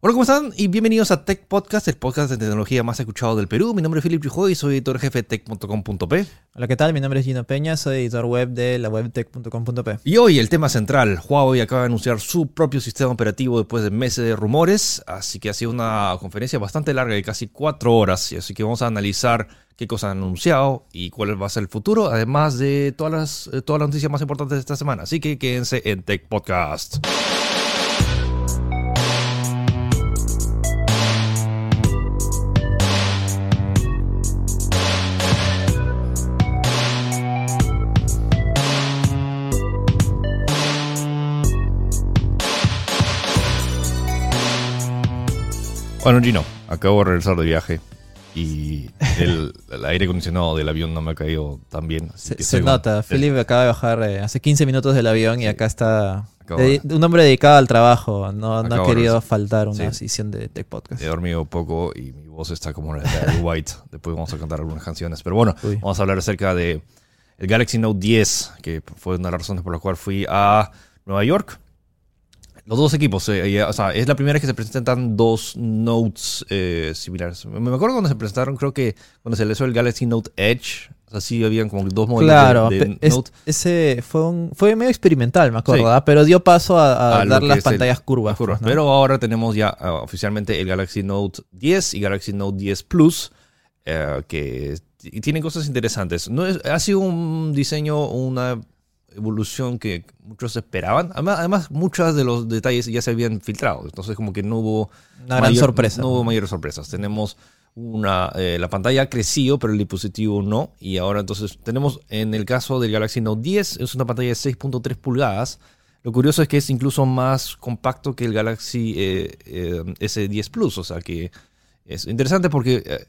Hola, ¿cómo están? Y bienvenidos a Tech Podcast, el podcast de tecnología más escuchado del Perú. Mi nombre es Philip Chujo y soy editor jefe de tech.com.p. Hola, ¿qué tal? Mi nombre es Gino Peña, soy editor web de la web tech.com.p. Y hoy el tema central, Huawei acaba de anunciar su propio sistema operativo después de meses de rumores, así que ha sido una conferencia bastante larga de casi cuatro horas, así que vamos a analizar qué cosas han anunciado y cuál va a ser el futuro, además de todas las, eh, todas las noticias más importantes de esta semana. Así que quédense en Tech Podcast. Bueno, Gino, acabo de regresar de viaje y el, el aire acondicionado del avión no me ha caído tan bien. Se, se nota, Philip acaba de bajar eh, hace 15 minutos del avión y acá está de- un hombre dedicado al trabajo, no, no ha querido faltar una Sí. edición de Tech Podcast. He dormido poco y mi voz está como la de White. Después vamos a cantar algunas canciones. Pero bueno, Uy. vamos a hablar acerca de el Galaxy Note 10, que fue una de las razones por las cuales fui a Nueva York. Los dos equipos, eh, o sea, es la primera vez que se presentan dos Notes eh, similares. Me acuerdo cuando se presentaron, creo que cuando se lanzó el Galaxy Note Edge, o sea, sí habían como dos modelos Claro, de, de es- Note. ese fue un fue medio experimental, me acuerdo, Sí. ¿ah? pero dio paso a, a a lo dar las el- pantallas curvas. las curvas. pues, ¿no? Pero ahora tenemos ya ah, oficialmente el Galaxy Note 10 y Galaxy Note 10 Plus, eh, que tienen cosas interesantes. No es, ha sido un diseño, una evolución que muchos esperaban. Además, además, muchos de los detalles ya se habían filtrado. Entonces, como que no hubo... Una gran mayor- sorpresa. No hubo mayores sorpresas. Tenemos una... eh, la pantalla ha crecido, pero el dispositivo no. Y ahora entonces tenemos, en el caso del Galaxy Note 10, es una pantalla de 6.3 pulgadas. Lo curioso es que es incluso más compacto que el Galaxy eh, eh, S10 Plus. O sea que es interesante porque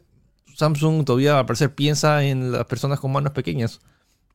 Samsung todavía al parecer piensa en las personas con manos pequeñas.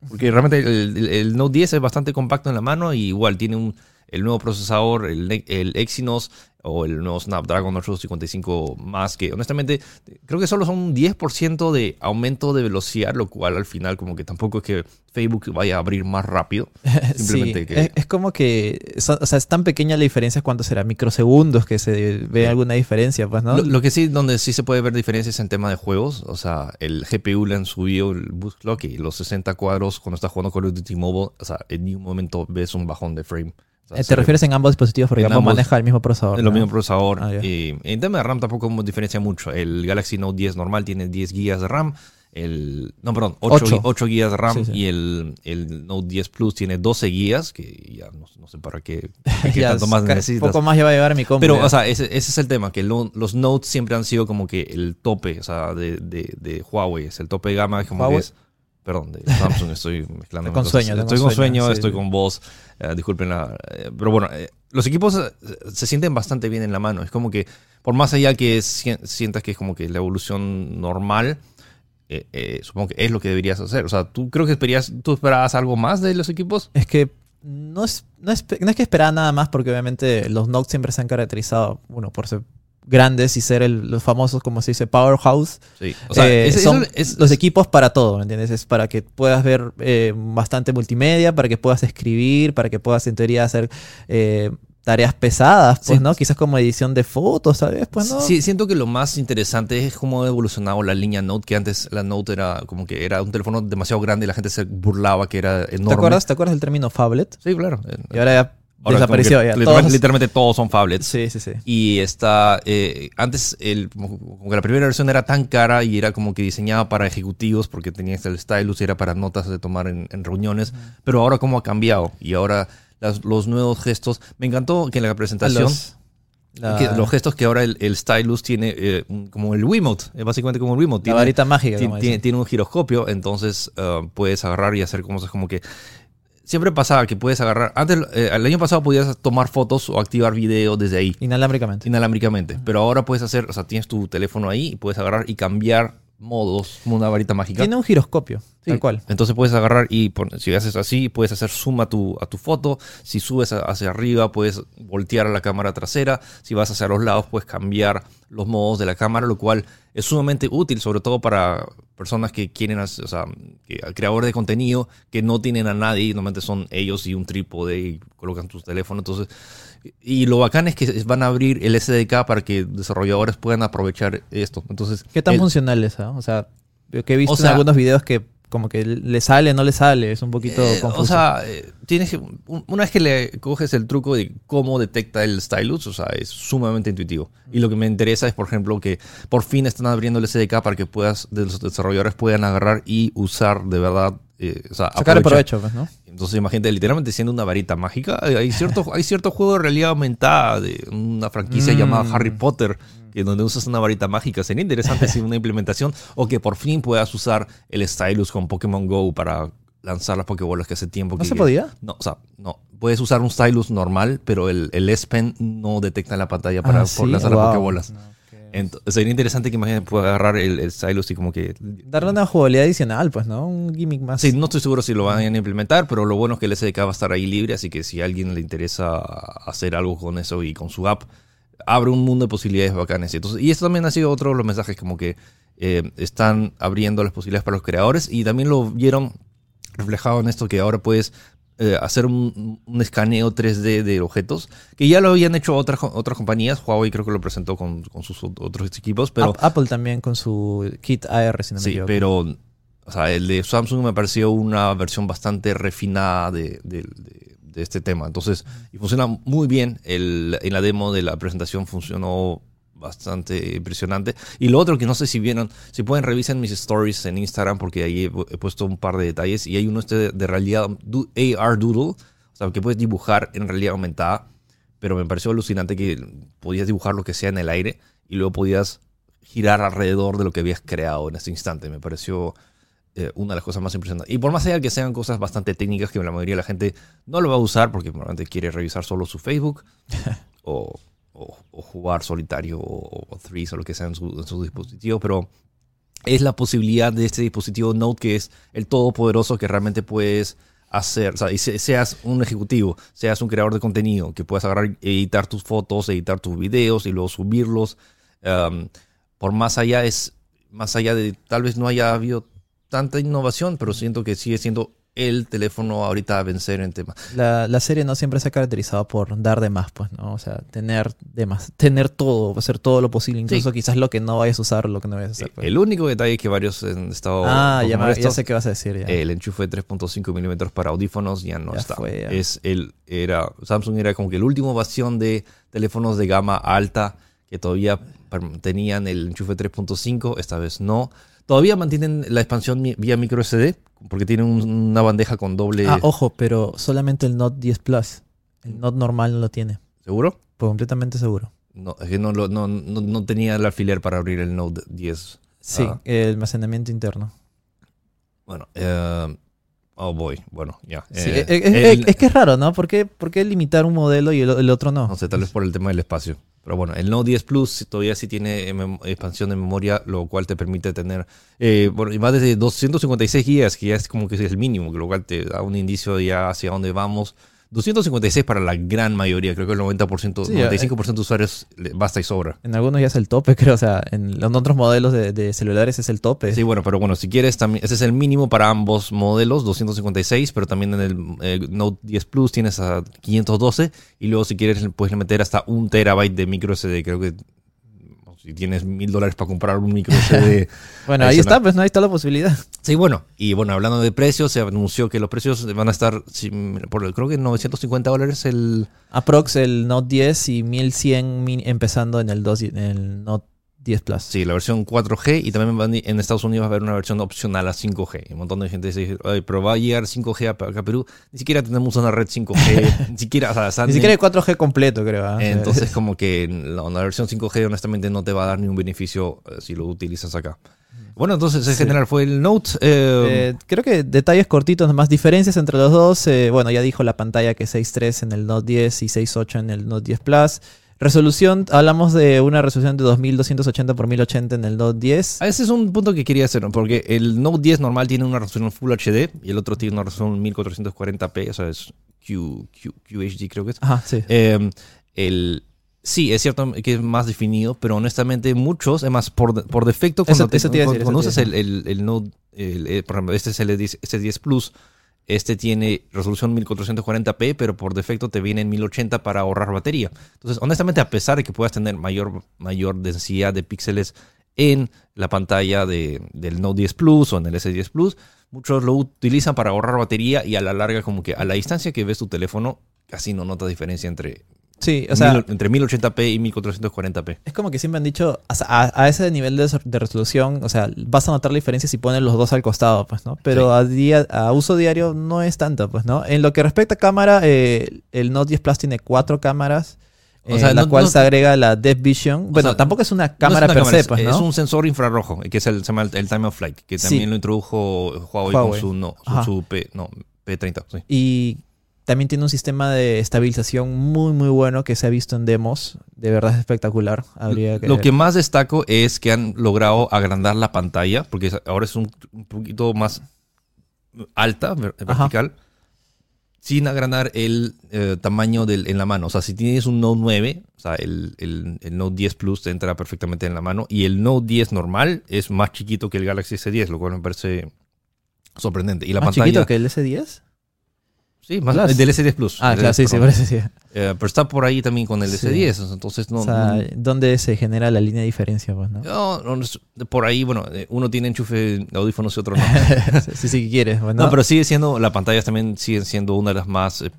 Porque realmente el, Note 10 es bastante compacto en la mano y igual tiene un, el nuevo procesador, el, el Exynos o el nuevo Snapdragon 855 más, que honestamente creo que solo son un 10% de aumento de velocidad, lo cual al final como que tampoco es que Facebook vaya a abrir más rápido. Simplemente Sí, que... es, es como que, son- o sea, es tan pequeña la diferencia, ¿cuánto será? Microsegundos que se ve Sí. alguna diferencia, pues, ¿no? Lo, lo que sí, donde sí se puede ver diferencias en tema de juegos, o sea, el GPU le han subido el boost clock y los 60 cuadros cuando estás jugando Call of Duty Mobile, o sea, en ningún momento ves un bajón de frame. ¿Te refieres en ambos dispositivos? Porque ambos maneja el mismo procesador. ¿no? mismo procesador. Ah, y en tema de RAM tampoco diferencia mucho. El Galaxy Note 10 normal tiene 10 GB de RAM. El, no, perdón, 8, Ocho. GB de RAM. Sí, sí. Y el, el Note 10 Plus tiene 12 GB, que ya no, no sé para qué, qué tanto más necesitas. poco más ya va a llevar mi compu. Pero, ya. o sea, ese, ese es el tema, que lo- los Notes siempre han sido como que el tope, o sea, de, de, de Huawei, es el tope de gama, como Huawei. que es... Perdón, de Samsung, estoy mezclando. Con sueño, Estoy con sueño, sueño, sí, estoy sí. con voz, eh, disculpen la... eh, pero bueno, eh, los equipos eh, se sienten bastante bien en la mano, es como que, por más allá que si- sientas que es como que la evolución normal, supongo que es lo que deberías hacer. O sea, ¿tú creo que esperías, tú esperabas algo más de los equipos? Es que no es, no, es, no es que esperaba nada más porque obviamente los Note siempre se han caracterizado, uno, por ser grandes y ser el- los famosos, como se dice, powerhouse. Sí. O sea, Eh, son eso es- los equipos para todo, ¿me entiendes? Es para que puedas ver eh, bastante multimedia, para que puedas escribir, para que puedas en teoría hacer eh, tareas pesadas, pues, Sí. ¿no? Quizás como edición de fotos, ¿sabes? Pues, ¿no? Sí, siento que lo más interesante es cómo ha evolucionado la línea Note, que antes la Note era como que era un teléfono demasiado grande y la gente se burlaba que era enorme. ¿Te acuerdas, ¿Te acuerdas del término phablet? Sí, claro. Y ahora ya Ahora desapareció. ya. literalmente, Todos- literalmente todos son phablets. Sí, sí, sí. Y está, eh, antes el, como que la primera versión era tan cara y era como que diseñada para ejecutivos porque tenía el stylus y era para notas de tomar en, en reuniones. Pero ahora cómo ha cambiado y ahora las- los nuevos gestos. Me encantó que en la presentación... los- la- que los gestos que ahora el, el stylus tiene eh, como el Wiimote, es básicamente como el Wiimote. la Tiene, varita mágica. tiene, tiene- un giroscopio, entonces uh, puedes agarrar y hacer cosas como que... Siempre pasaba que puedes agarrar... Antes, eh, el año pasado podías tomar fotos o activar video desde ahí, Inalámbricamente. inalámbricamente. Pero ahora puedes hacer, o sea, tienes tu teléfono ahí y puedes agarrar y cambiar modos como una varita mágica. Tiene un giroscopio. Sí. Tal cual. Entonces puedes agarrar y si haces así, puedes hacer zoom a tu, a tu foto. Si subes hacia arriba, puedes voltear a la cámara trasera. Si vas hacia los lados, puedes cambiar los modos de la cámara, lo cual es sumamente útil, sobre todo para personas que quieren, o sea, creadores de contenido que no tienen a nadie, normalmente son ellos y un trípode y colocan tus teléfonos. Entonces, y lo bacán es que van a abrir el SDK para que desarrolladores puedan aprovechar esto. Entonces, ¿Qué tan el- funcional es? ah? O sea, que he visto O sea- en algunos videos que como que le sale, no le sale, es un poquito Eh, confuso. o sea, eh, tienes que, un- una vez que le coges el truco de cómo detecta el stylus, o sea, es sumamente intuitivo. Y lo que me interesa es, por ejemplo, que por fin están abriendo el SDK para que puedas, de los desarrolladores puedan agarrar y usar de verdad, eh, o sea, Sacar el provecho, pues, ¿no? Entonces, imagínate, literalmente siendo una varita mágica. Hay hay cierto, hay cierto juego de realidad aumentada de una franquicia Mm. llamada Harry Potter, que donde usas una varita mágica. Sería interesante si una implementación o que por fin puedas usar el stylus con Pokémon Go para lanzar las Pokébolas que hace tiempo ¿No que se podía? No, o sea, no. Puedes usar un stylus normal, pero el, el S Pen no detecta en la pantalla para Ah, por ¿sí? lanzar Wow. las Pokébolas. No. Entonces, sería interesante que imagínate pueda agarrar el, el stylus y como que Darle una jugabilidad adicional, pues, ¿no? Un gimmick más. Sí, no estoy seguro si lo van a implementar, pero lo bueno es que el SDK va a estar ahí libre, así que si a alguien le interesa hacer algo con eso y con su app, abre un mundo de posibilidades bacanes. Y, entonces, y esto también ha sido otro de los mensajes, como que eh, están abriendo las posibilidades para los creadores y también lo vieron reflejado en esto que ahora puedes eh, hacer un, un escaneo 3D de objetos, que ya lo habían hecho otras, otras compañías, Huawei creo que lo presentó con, con sus otros equipos, pero... Ap- Apple también con su kit AR, si no me Sí, equivoco. pero o sea, el de Samsung me pareció una versión bastante refinada de, de- de- de este tema. Entonces, y funciona muy bien. El, en la demo de la presentación funcionó bastante impresionante. Y lo otro que no sé si vieron, si pueden revisen mis stories en Instagram porque ahí he, puesto un par de detalles y hay uno este de realidad AR Doodle, o sea, que puedes dibujar en realidad aumentada, pero me pareció alucinante que podías dibujar lo que sea en el aire y luego podías girar alrededor de lo que habías creado en ese instante. Me pareció eh, una de las cosas más impresionantes. Y por más allá de que sean cosas bastante técnicas que la mayoría de la gente no lo va a usar porque probablemente quiere revisar solo su Facebook o, o- o jugar solitario o, o threes o lo que sea en su, en su dispositivo, pero es la posibilidad de este dispositivo Note que es el todopoderoso que realmente puedes hacer, o sea, y se- seas un ejecutivo, seas un creador de contenido, que puedas agarrar, editar tus fotos, editar tus videos y luego subirlos. Um, por más allá es, más allá de, tal vez no haya habido tanta innovación, pero siento que sigue siendo el teléfono ahorita a vencer en tema. La, la serie no siempre se ha caracterizado por dar de más, pues, ¿no? O sea, tener de más, tener todo, hacer todo lo posible, incluso quizás lo que no vayas a usar o lo que no vayas a hacer. pues. El único detalle es que varios han estado... ah, ya, me- ya sé qué vas a decir. Ya. El enchufe de 3.5 milímetros para audífonos ya no Ya está. fue, ya. Es el, era, Samsung era como que el último bastión de teléfonos de gama alta que todavía tenían el enchufe 3.5, esta vez no. Todavía mantienen la expansión vía micro SD, porque tienen un- una bandeja con doble... Ah, ojo, pero solamente el Note 10 Plus. El Note normal no lo tiene. ¿Seguro? Pues completamente seguro. No, es que no, no, no, no tenía el alfiler para abrir el Note 10. Sí, Ah. el almacenamiento interno. Bueno, eh, oh boy, bueno, ya. Sí, Eh, es que es raro, ¿no? ¿Por qué, por qué limitar un modelo y el, el otro no? No sé, tal vez por el tema del espacio. Pero bueno, el Note 10 Plus todavía sí tiene mem- expansión de memoria, lo cual te permite tener eh, bueno, más de 256 GB, que ya es como que es el mínimo, lo cual te da un indicio ya hacia dónde vamos. 256 para la gran mayoría, creo que el 90%, Sí, 95% de usuarios basta y sobra. En algunos ya es el tope, creo. O sea, en los otros modelos de, de celulares es el tope. Sí, bueno, pero bueno, si quieres, también, ese es el mínimo para ambos modelos, 256, pero también en el eh, Note 10 Plus tienes a 512 y luego si quieres puedes meter hasta un terabyte de micro SD, creo que si tienes mil dólares para comprar un micro SD. Bueno, Ahí está, pues no, ahí está la posibilidad. sí, bueno, y bueno, hablando de precios, se anunció que los precios van a estar, por, creo que 950 dólares el... Aprox el Note 10 y 1100 min- empezando en el, 2, y- en el Note 10 Plus. Sí, la versión 4G y también van- en Estados Unidos va a haber una versión opcional a 5G. Y un montón de gente dice, "Ay, pero va a llegar 5G a- acá a Perú. Ni siquiera tenemos una red 5G, ni siquiera, o sea, Ni siquiera el 4G completo, creo. ¿ah? Entonces, como que la, la versión 5G honestamente no te va a dar ni un beneficio eh, si lo utilizas acá. Bueno, entonces en Sí. general fue el Note. eh, Eh, creo que detalles cortitos, nomás diferencias entre los dos. eh, bueno, ya dijo la pantalla que 6.3 en el Note 10 y 6.8 en el Note 10 Plus. Resolución, hablamos de una resolución de 2280 x 1080 en el Note 10. Ah, Ese es un punto que quería hacer, porque el Note 10 normal tiene una resolución Full HD y el otro tiene una resolución 1440p, o sea, es Q, Q- QHD creo que es. Ajá, sí. Eh, el, sí, es cierto que es más definido, pero honestamente muchos, además por, por defecto, cuando, Eso- eso te decir, cuando eso usas te iba a el, el, el Note, el- eh, por ejemplo, este es el S10, S10 Plus, este tiene resolución 1440p, pero por defecto te viene en 1080 para ahorrar batería. Entonces, honestamente, a pesar de que puedas tener mayor, mayor densidad de píxeles en la pantalla de- del Note 10 Plus o en el S10 Plus, muchos lo utilizan para ahorrar batería y a la larga, como que a la distancia que ves tu teléfono, casi no notas diferencia entre, Sí, o sea, mil- entre 1080p y 1440p. es como que siempre han dicho, a, a ese nivel de, de resolución, o sea, vas a notar la diferencia si pones los dos al costado, pues, ¿no? Pero Sí. a, día, a uso diario no es tanto, pues, ¿no? En lo que respecta a cámara, eh, el Note 10 Plus tiene cuatro cámaras, O en sea, la no- cual no- se agrega la Depth Vision. Bueno, sea, tampoco es una No es cámara una per cámara, se, es- pues, Es un sensor infrarrojo, que es el, se llama el, el Time of Flight, que Sí. también lo introdujo Huawei, Huawei. con su, no, su, P, no, P30. sí. Y también tiene un sistema de estabilización muy, muy bueno que se ha visto en demos. De verdad es espectacular. Habría que Lo que más destaco es que han logrado agrandar la pantalla, porque ahora es un, un poquito más alta, Ajá. vertical, sin agrandar el eh, tamaño del, en la mano. O sea, si tienes un Note 9, o sea, el, el- el Note 10 Plus te entra perfectamente en la mano, y el Note 10 normal es más chiquito que el Galaxy S10, lo cual me parece sorprendente. Y la ¿Más pantalla... chiquito que el S10? Sí, más el del S10 Plus. Ah, claro, S10, sí, sí, parece sí. Eh, pero está por ahí también con el Sí. S10, entonces no... o sea, no- ¿dónde se genera la línea de diferencia? Pues, ¿no? No, por ahí, bueno, eh, uno tiene enchufe de audífonos y otro no. sí, sí, quieres. pues, ¿no? no, pero sigue siendo, las pantallas también siguen siendo una de las más eh,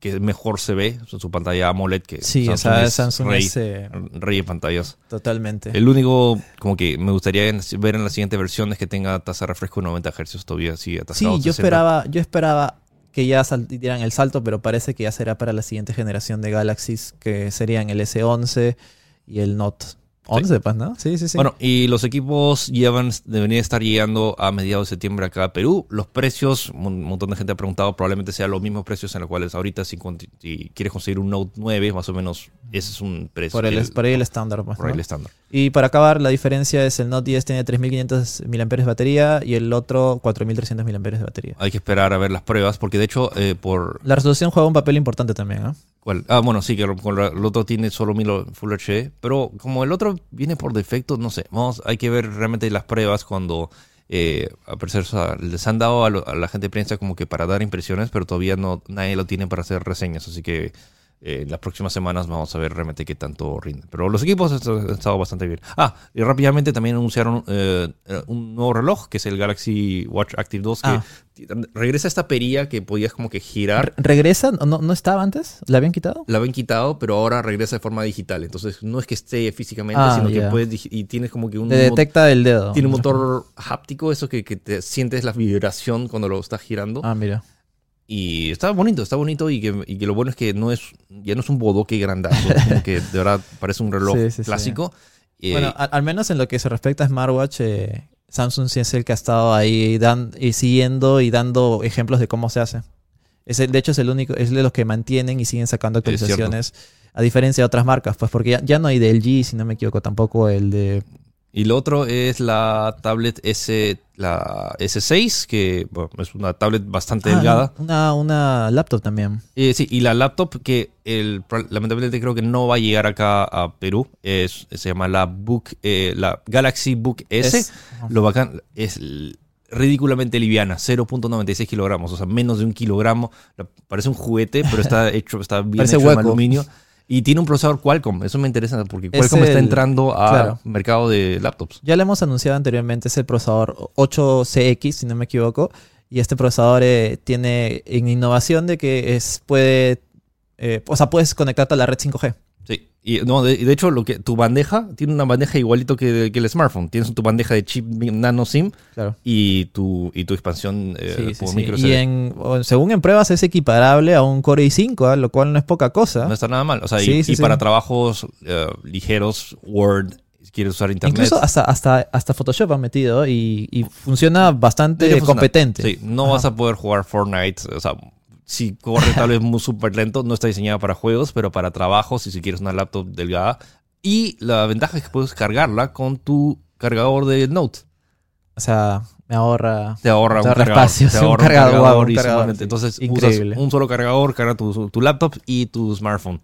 que mejor se ve, su, pantalla AMOLED que sí, o Samsung sea, es Samsung rey, es eh, rey de pantallas. totalmente. El único como que me gustaría ver en la siguiente versión es que tenga tasa de refresco de 90 Hz todavía atascado. Sí, yo 60. esperaba, yo esperaba que ya dieran el salto, pero parece que ya será para la siguiente generación de Galaxies, que serían el S11 y el Note 11, pues, ¿no? Sí, sí, sí. Bueno, y los equipos llevan, deberían estar llegando a mediados de septiembre acá a Perú. Los precios, un montón de gente ha preguntado, probablemente sean los mismos precios en los cuales ahorita si, quieres conseguir un Note 9, más o menos ese es un precio. por, el, el- por ahí el estándar, pues, por el estándar. Y para acabar, la diferencia es el Note 10 tiene 3500 mAh de batería y el otro 4300 mAh de batería. Hay que esperar a ver las pruebas, porque de hecho, eh, por... La resolución juega un papel importante también, ¿no? Ah, bueno, sí, que el otro tiene solo 1000 Full HD, pero como el otro viene por defecto, no sé, vamos, hay que ver realmente las pruebas cuando... Eh, a les han dado a, lo- a la gente de prensa como que para dar impresiones, pero todavía no nadie lo tiene para hacer reseñas, así que eh, las próximas semanas vamos a ver realmente qué tanto rinde. Pero los equipos han estado bastante bien. Ah, y rápidamente también anunciaron eh, eh, un nuevo reloj, que es el Galaxy Watch Active 2, que Ah. regresa esta perilla que podías como que girar. Re- ¿Regresa? ¿No, ¿No estaba antes? ¿La habían quitado? La habían quitado, pero ahora regresa de forma digital. Entonces no es que esté físicamente, Ah, sino ya. que puedes y tienes como que un mo- detecta el dedo. tiene un motor háptico, eso que, que te sientes la vibración cuando lo estás girando. Ah, mira. Y está bonito, está bonito y que, y que lo bueno es que no es ya no es un bodoque grandazo, como que de verdad parece un reloj Sí, sí, sí. clásico. Eh, Bueno, al, al menos en lo que se respecta a smartwatch, eh, Samsung sí es el que ha estado ahí dan, y siguiendo y dando ejemplos de cómo se hace. Es el- de hecho, es el único, es de los que mantienen y siguen sacando actualizaciones. A diferencia de otras marcas, pues porque ya, ya no hay de LG, si no me equivoco, tampoco el de... y lo otro es la tablet S, la S6, que bueno, es una tablet bastante Ah, delgada. Una, una laptop también. Eh, sí, y la laptop que el, lamentablemente creo que no va a llegar acá a Perú, es, se llama la Book, eh, la Galaxy Book S. Lo bacán es ridículamente liviana, 0.96 kilogramos, o sea, menos de un kilogramo. Parece un juguete, pero está hecho, está bien Parece hecho en hueco. aluminio. Y tiene un procesador Qualcomm, eso me interesa porque Es Qualcomm está entrando al claro. mercado de laptops. Ya lo hemos anunciado anteriormente, es el procesador 8CX, si no me equivoco. Y este procesador eh, tiene en innovación de que es puede... eh, o sea, puedes conectarte a la red 5G. Y no, de, de hecho, lo que tu bandeja tiene una bandeja igualito que, que el smartphone. Tienes tu bandeja de chip nano SIM Claro. y tu, y tu expansión eh, Sí, sí, por sí. micro Y en, según en pruebas es equiparable a un Core i5, ¿ah? lo cual no es poca cosa. No está nada mal. O sea, y- para trabajos eh, ligeros, Word, quieres usar internet. Incluso hasta, hasta, hasta Photoshop han metido y, y funciona bastante competente. Sí, no Ajá. vas a poder jugar Fortnite. O sea, si corre tal vez muy súper lento, no está diseñada para juegos, pero para trabajos, y si quieres una laptop delgada. Y la ventaja es que puedes cargarla con tu cargador de Note. O sea, me ahorra. Te ahorra, Te un ahorra cargador, espacio, te un ahorra un cargador, cargador un sí. Entonces Increíble. usas un solo cargador, carga tu, tu laptop y tu smartphone.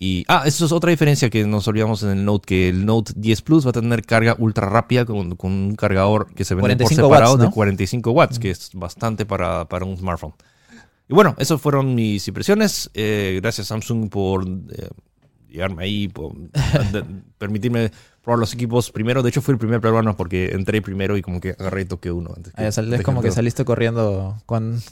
Y, ah, eso es otra diferencia que nos olvidamos en el Note, que el Note 10 Plus va a tener carga ultra rápida con, con un cargador que se vende por 45 separado watts, ¿no? de 45 watts, que es bastante para, para un smartphone. Y bueno, esas fueron mis impresiones. Eh, gracias Samsung por eh, llegarme ahí, por de- permitirme probar los equipos primero. De hecho, fui el primer peruano porque entré primero y como que agarré y toqué uno. Antes que- Ah, antes es como que saliste corriendo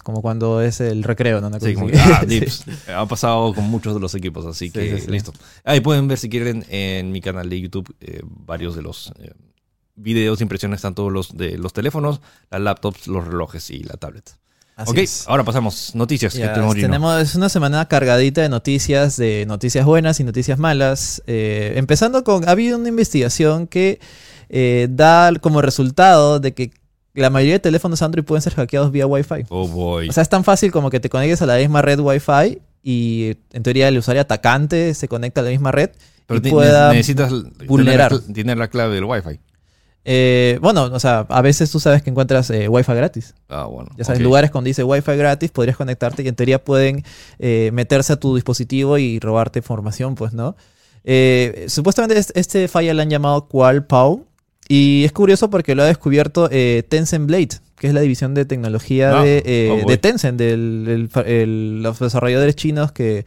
como cuando es el recreo, ¿no? Sí, como que, ah, Sí. dips. Ha pasado con muchos de los equipos, así Sí, que listo. Ahí pueden ver si quieren en mi canal de YouTube eh, varios de los eh, videos, impresiones, tanto los de los teléfonos, las laptops, los relojes y la tablet. Así ok, es. ahora pasamos. Noticias Ya, que tenemos una semana cargadita de noticias, de noticias buenas y noticias malas. Eh, empezando con, ha habido una investigación que eh, da como resultado de que la mayoría de teléfonos Android pueden ser hackeados vía Wi-Fi. Oh boy. O sea, es tan fácil como que te conectes a la misma red Wi-Fi y en teoría el usuario atacante se conecta a la misma red Pero y pueda necesitas vulnerar. Tener la clave del Wi-Fi. Eh, bueno, o sea, a veces tú sabes que encuentras eh, Wi-Fi gratis. Ah, bueno. Ya sabes, ok. lugares donde dice Wi-Fi gratis, podrías conectarte y en teoría pueden eh, meterse a tu dispositivo y robarte información, pues, ¿no? Eh, supuestamente es- este falla le han llamado QualPow y es curioso porque lo ha descubierto eh, Tencent Blade, que es la división de tecnología Ah, de, oh, de Tencent, del, el fa- el- los desarrolladores chinos que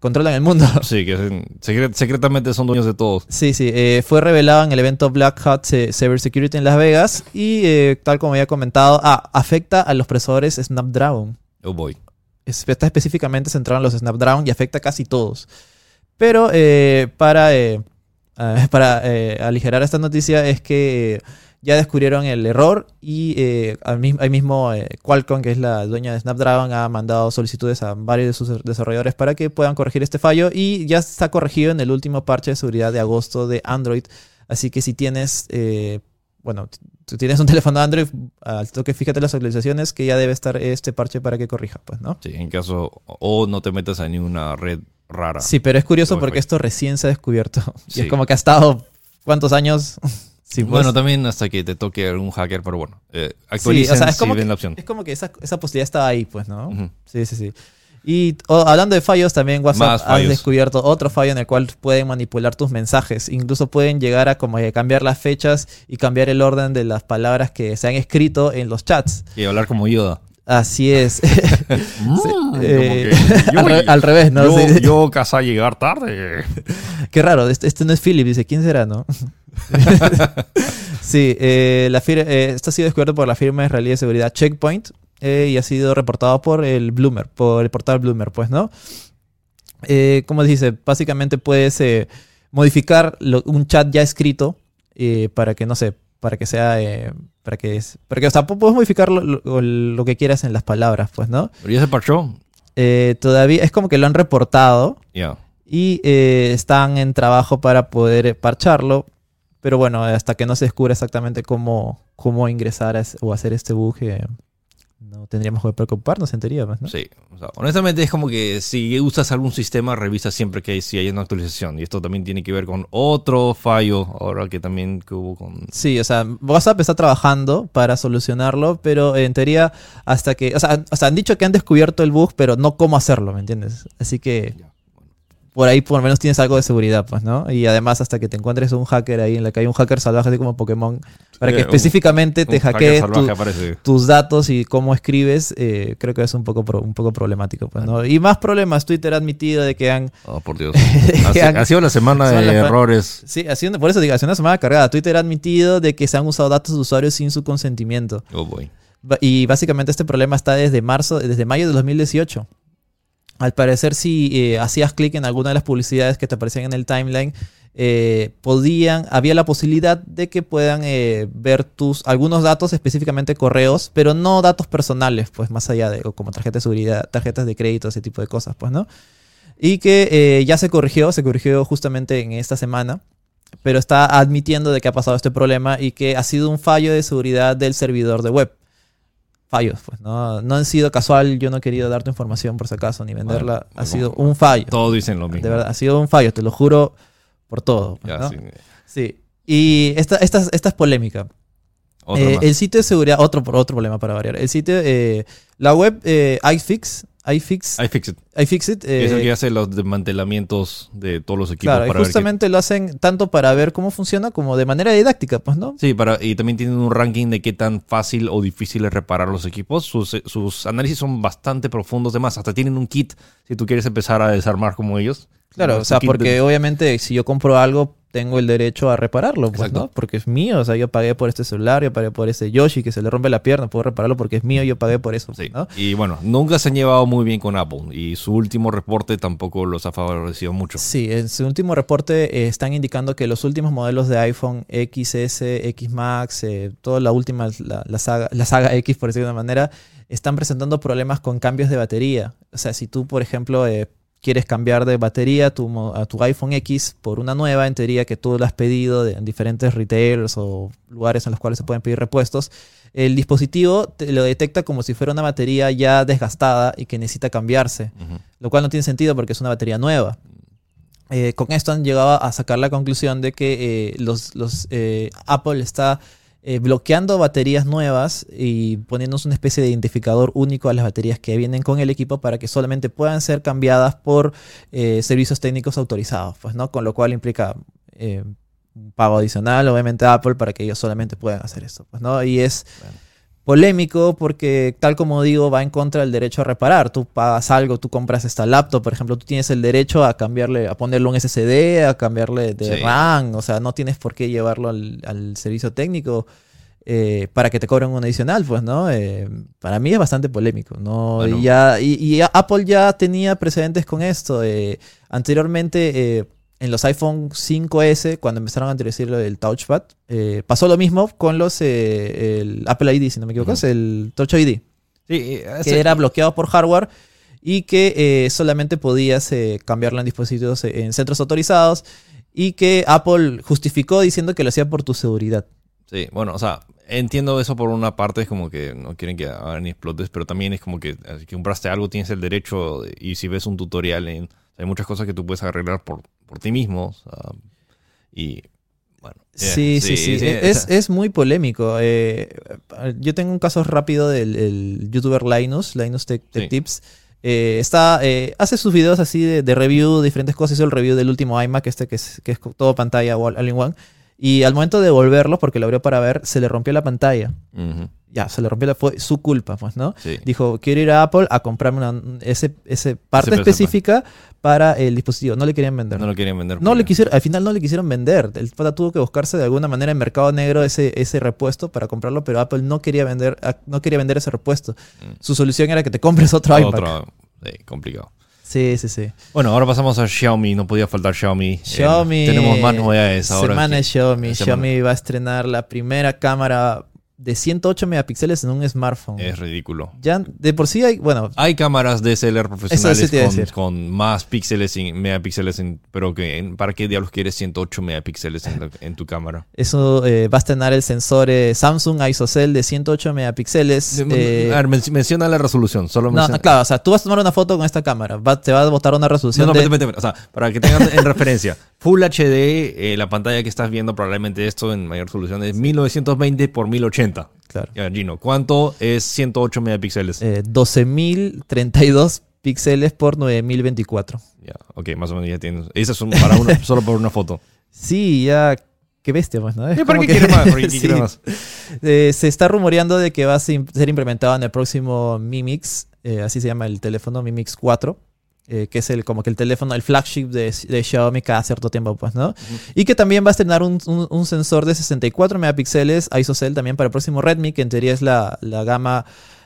controlan el mundo. Sí, que secre- secretamente son dueños de todos. Sí, sí, eh, fue revelado en el evento Black Hat Se- Cybersecurity en Las Vegas y eh, tal como había comentado, ah, afecta a los procesadores Snapdragon. Oh boy. Es- está específicamente centrado en los Snapdragon y afecta a casi todos. Pero eh, para, eh, para eh, aligerar esta noticia es que eh, ya descubrieron el error y eh, ahí mismo eh, Qualcomm, que es la dueña de Snapdragon, ha mandado solicitudes a varios de sus desarrolladores para que puedan corregir este fallo y ya está corregido en el último parche de seguridad de agosto de Android. Así que si tienes, eh, bueno, tú tienes un teléfono Android, al toque fíjate las actualizaciones que ya debe estar este parche para que corrija, pues, ¿no? Sí, en caso. O no te metas a ninguna red rara. Sí, pero es curioso porque esto recién se ha descubierto. Y Sí. es como que ha estado, ¿cuántos años? Sí, bueno, también hasta que te toque algún hacker, pero bueno. Eh, Sí, actualicen o sea, es si como ven que- la opción. Es como que esa, esa posibilidad estaba ahí, pues, ¿no? Sí, sí, sí. Y oh, hablando de fallos, también WhatsApp ha descubierto otro fallo en el cual pueden manipular tus mensajes. Incluso pueden llegar a como cambiar las fechas y cambiar el orden de las palabras que se han escrito en los chats. Y hablar como Yoda. Así es. Mm, como Eh, yo- al, re- al revés, ¿no? Yo, Sí. yo casa llegar tarde. Qué raro, este, este no es Philip, dice, ¿quién será, no? sí, eh, la eh, esto ha sido descubierto por la firma israelí de seguridad Checkpoint y ha sido reportado por el Bloomer, por el portal Bloomer, pues, ¿no? Como dice, básicamente puedes modificar lo- un chat ya escrito para que, no sé, para que sea, eh, para que, es- para que, o sea, pu- puedes modificar lo, lo- lo que quieras en las palabras, pues, ¿no? Pero ya se parchó. Eh, todavía es como que lo han reportado, Ya. y eh, están en trabajo para poder parcharlo. Pero bueno, hasta que no se descubra exactamente cómo, cómo ingresar a o hacer este bug, eh, no tendríamos que preocuparnos en teoría. pues, ¿no? Sí. O sea, honestamente es como que si usas algún sistema, revisa siempre que hay, si hay una actualización. Y esto también tiene que ver con otro fallo ahora que también que hubo con... Sí, o sea, WhatsApp está trabajando para solucionarlo, pero en teoría hasta que, o sea, o sea, han dicho que han descubierto el bug, pero no cómo hacerlo, ¿me entiendes? Así que por ahí por lo menos tienes algo de seguridad, pues, ¿no? Y además hasta que te encuentres un hacker ahí en la calle, un hacker salvaje así como Pokémon, para que Eh, un- específicamente te Un hackee tu- tus datos y cómo escribes, eh, creo que es un poco, pro- un poco problemático. Pues, ¿no? Y más problemas, Twitter ha admitido de que han... Oh, por Dios. Ha, si- ha sido la semana de errores. Sí, haciendo, por eso digo, hace una semana cargada, Twitter ha admitido de que se han usado datos de usuarios sin su consentimiento. Oh, boy. Y básicamente este problema está desde marzo, desde mayo de 2018. Al parecer, si eh, hacías clic en alguna de las publicidades que te aparecían en el timeline, eh, podían, había la posibilidad de que puedan eh, ver tus algunos datos, específicamente correos, pero no datos personales, pues más allá de como tarjetas de seguridad, tarjetas de crédito, ese tipo de cosas, pues, ¿no? Y que ya se corrigió, se corrigió justamente en esta semana, pero está admitiendo de que ha pasado este problema y que ha sido un fallo de seguridad del servidor de web. Fallos, pues, ¿no? No han sido casual, yo no he querido dar tu información por si acaso, ni venderla. Bueno, ha sido un fallo. Todos dicen lo mismo. De verdad, ha sido un fallo, te lo juro por todo. pues, Ya, ¿no? sí. Sí. Y esta, esta, esta es polémica. Otro Eh, el sitio de seguridad, otro, otro problema para variar. El sitio, eh, la web eh, iFix, iFix, iFixit. iFixit, eh, es el que hace los desmantelamientos de todos los equipos claro, y ver justamente lo hacen tanto para ver cómo funciona como de manera didáctica, pues, ¿no? Sí, para, y también tienen un ranking de qué tan fácil o difícil es reparar los equipos. Sus, sus análisis son bastante profundos, además, hasta tienen un kit si tú quieres empezar a desarmar como ellos. Claro, o sea, porque de- obviamente si yo compro algo, tengo el derecho a repararlo, pues. ¿no? Porque es mío, o sea, yo pagué por este celular, yo pagué por este Yoshi que se le rompe la pierna, puedo repararlo porque es mío, yo pagué por eso, Sí. ¿no? Y bueno, nunca se han llevado muy bien con Apple y su último reporte tampoco los ha favorecido mucho. Sí, en su último reporte eh, están indicando que los últimos modelos de iPhone XS, X Max, eh, toda la última, la, la saga, la saga X, por decirlo de una manera, están presentando problemas con cambios de batería. O sea, si tú, por ejemplo, eh, quieres cambiar de batería a tu, a tu iPhone X por una nueva, en teoría que tú la has pedido de, en diferentes retailers o lugares en los cuales se pueden pedir repuestos, el dispositivo te lo detecta como si fuera una batería ya desgastada y que necesita cambiarse lo cual no tiene sentido porque es una batería nueva. Eh, con esto han llegado a sacar la conclusión de que eh, los, los, eh, Apple está eh, bloqueando baterías nuevas y poniéndose una especie de identificador único a las baterías que vienen con el equipo para que solamente puedan ser cambiadas por eh, servicios técnicos autorizados, pues, ¿no? Con lo cual implica eh, un pago adicional, obviamente, Apple para que ellos solamente puedan hacer esto, pues, ¿no? Y es. Polémico porque, tal como digo, va en contra del derecho a reparar. Tú pagas algo, tú compras esta laptop, por ejemplo, tú tienes el derecho a cambiarle, a ponerle un SSD, a cambiarle de Sí. RAM, o sea, no tienes por qué llevarlo al, al servicio técnico eh, para que te cobren un adicional, pues, ¿no? Eh, para mí es bastante polémico, ¿no? Bueno. Y, ya, y, Apple ya tenía precedentes con esto. eh, anteriormente, eh, en los iPhone 5S, cuando empezaron a introducir lo del touchpad, eh, pasó lo mismo con los eh, el Apple ID, si no me equivoco, es el Touch ID, Sí, que era bloqueado por hardware y que eh, solamente podías cambiarlo en dispositivos en centros autorizados y que Apple justificó diciendo que lo hacía por tu seguridad. Sí, bueno, o sea, entiendo eso por una parte, es como que no quieren que hagan ni explotes, pero también es como que que compraste algo, tienes el derecho, de- y si ves un tutorial, en, hay muchas cosas que tú puedes arreglar por, por ti mismo, o sea, y bueno. Sí, sí, sí. Es, esa- es muy polémico. Eh, yo tengo un caso rápido del el youtuber Linus, Linus Tech, Tech Sí. Tips. Eh, está, eh, hace sus videos así de, de review, diferentes cosas. Hizo el review del último iMac, este que es, que es todo pantalla all all in one. Y al momento de devolverlo, porque lo abrió para ver, se le rompió la pantalla. Ujú, Ya, se le rompió la, fue su culpa, pues, ¿no? sí. Dijo, quiero ir a Apple a comprarme una, ese, ese parte Ese- específica para el dispositivo. No le querían vender. No lo quieren vender. No le quisieron, al final no le quisieron vender. El pata tuvo que buscarse de alguna manera en mercado negro ese, ese repuesto para comprarlo, pero Apple no quería vender, no quería vender ese repuesto. Mm. Su solución era que te compres otro. Otro, sí, complicado. Sí, sí, sí. Bueno, ahora pasamos a Xiaomi, no podía faltar Xiaomi. Eh, Xiaomi. tenemos más novedades ahora. Semana de Xiaomi. Xiaomi va a estrenar la primera cámara de 108 megapíxeles en un smartphone. Es ridículo. Ya de por sí hay, bueno, Hay cámaras DSLR profesionales con, más píxeles, y megapíxeles, en- pero que ¿para qué diablos quieres 108 megapíxeles en, la- en tu cámara? eso eh, va a estrenar el sensor eh, Samsung ISOCELL de 108 megapíxeles. eh, a ver, men- menciona la resolución, solo no, menciona- no, claro, o sea, tú vas a tomar una foto con esta cámara, va- te va a botar una No, resolución no, de... espérate, espérate, espérate. O sea, para que tengan en referencia, Full HD, eh, la pantalla que estás viendo, probablemente esto en mayor resolución es 1920 por 1080. Claro. Ya, Gino, ¿cuánto es 108 megapíxeles? Eh, 12.032 píxeles por 9.024. Ya, ok, más o menos ya tienes. Esa es un- para una, solo por una foto. Sí, ya... Qué bestia, pues, ¿no? Es ¿Y ¿Para como qué que- quiere más? ¿Para qué Sí. quiere más? Eh, se está rumoreando de que va a ser ser implementado en el próximo Mi Mix, eh, así se llama el teléfono Mi Mix 4, eh, que es el como que el teléfono, el flagship de, de Xiaomi cada cierto tiempo, pues, ¿no? Y que también va a estrenar un, un- un sensor de 64 megapíxeles ISOCELL también para el próximo Redmi, que en teoría es la, la gama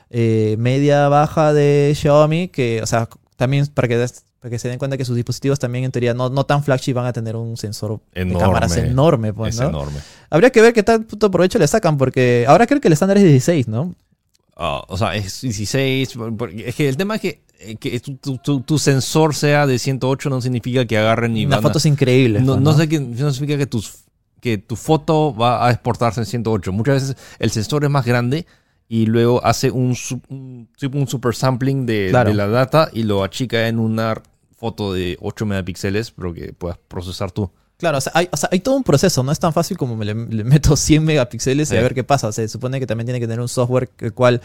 eh, media baja de Xiaomi, que, o sea, también para que, para que se den cuenta que sus dispositivos también en teoría no, no tan flagship van a tener un sensor de Enorme. cámaras enorme, pues, es ¿no? enorme. Habría que ver qué tal puto provecho le sacan, porque ahora creo que el estándar es 16, ¿no? Ah, o sea, es 16. porque- Es que el tema es que, que tu, tu- tu- sensor sea de 108 no significa que agarren y Unas van a- fotos increíbles. No, no sé qué no significa que, tus, que tu foto va a exportarse en 108. Muchas veces el sensor es más grande y luego hace un, un, tipo un super sampling de, Claro. de la data y lo achica en una foto de 8 megapíxeles, pero que puedas procesar tú. Claro, o sea, hay, o sea, hay todo un proceso, no es tan fácil como me le, le meto 100 megapíxeles y a ver qué pasa. Se supone que también tiene que tener un software el cual,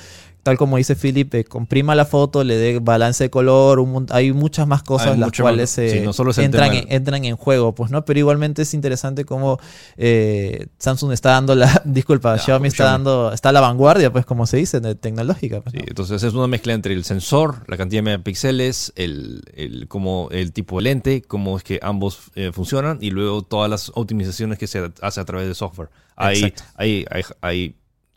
tal como dice Philip, eh, comprima la foto, le dé balance de color, un hay muchas más cosas Hay las cuales más- eh, sí, no solo es el entran, en, del- entran en juego, pues, ¿no? Pero igualmente es interesante cómo eh, Samsung está dando la, disculpa, Xiaomi está Xiaomi. dando, está a la vanguardia, pues, como se dice, de- tecnológica. pues, Sí, ¿no? entonces es una mezcla entre el sensor, la cantidad de megapíxeles, el, el, como el tipo de lente, cómo es que ambos eh, funcionan y luego todas las optimizaciones que se hace a través de software. Hay, Exacto. hay, hay, hay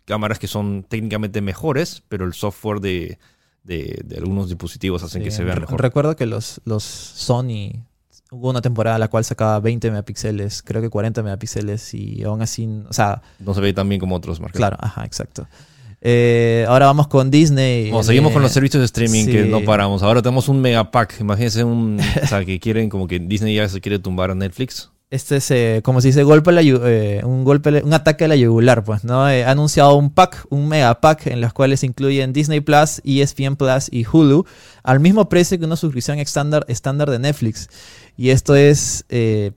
cámaras que son técnicamente mejores, pero el software de, de, de algunos dispositivos hacen que se vean mejor. Recuerdo que los, los Sony hubo una temporada en la cual sacaba 20 megapíxeles, creo que 40 megapíxeles y aún así, o sea, No se ve tan bien como otros marcas. claro, ajá, exacto. Eh, ahora vamos con Disney. Bueno, seguimos Eh, con los servicios de streaming que no paramos. Ahora tenemos un megapack. Imagínense un. o sea, que quieren, como que Disney ya se quiere tumbar a Netflix. Este es, eh, como se dice, golpe a la eh, un golpe, un ataque a la yugular, pues, ¿no? Eh, ha anunciado un pack, un mega pack, en los cuales incluyen Disney Plus, ESPN Plus y Hulu, al mismo precio que una suscripción estándar estándar de Netflix. Y esto es, eh,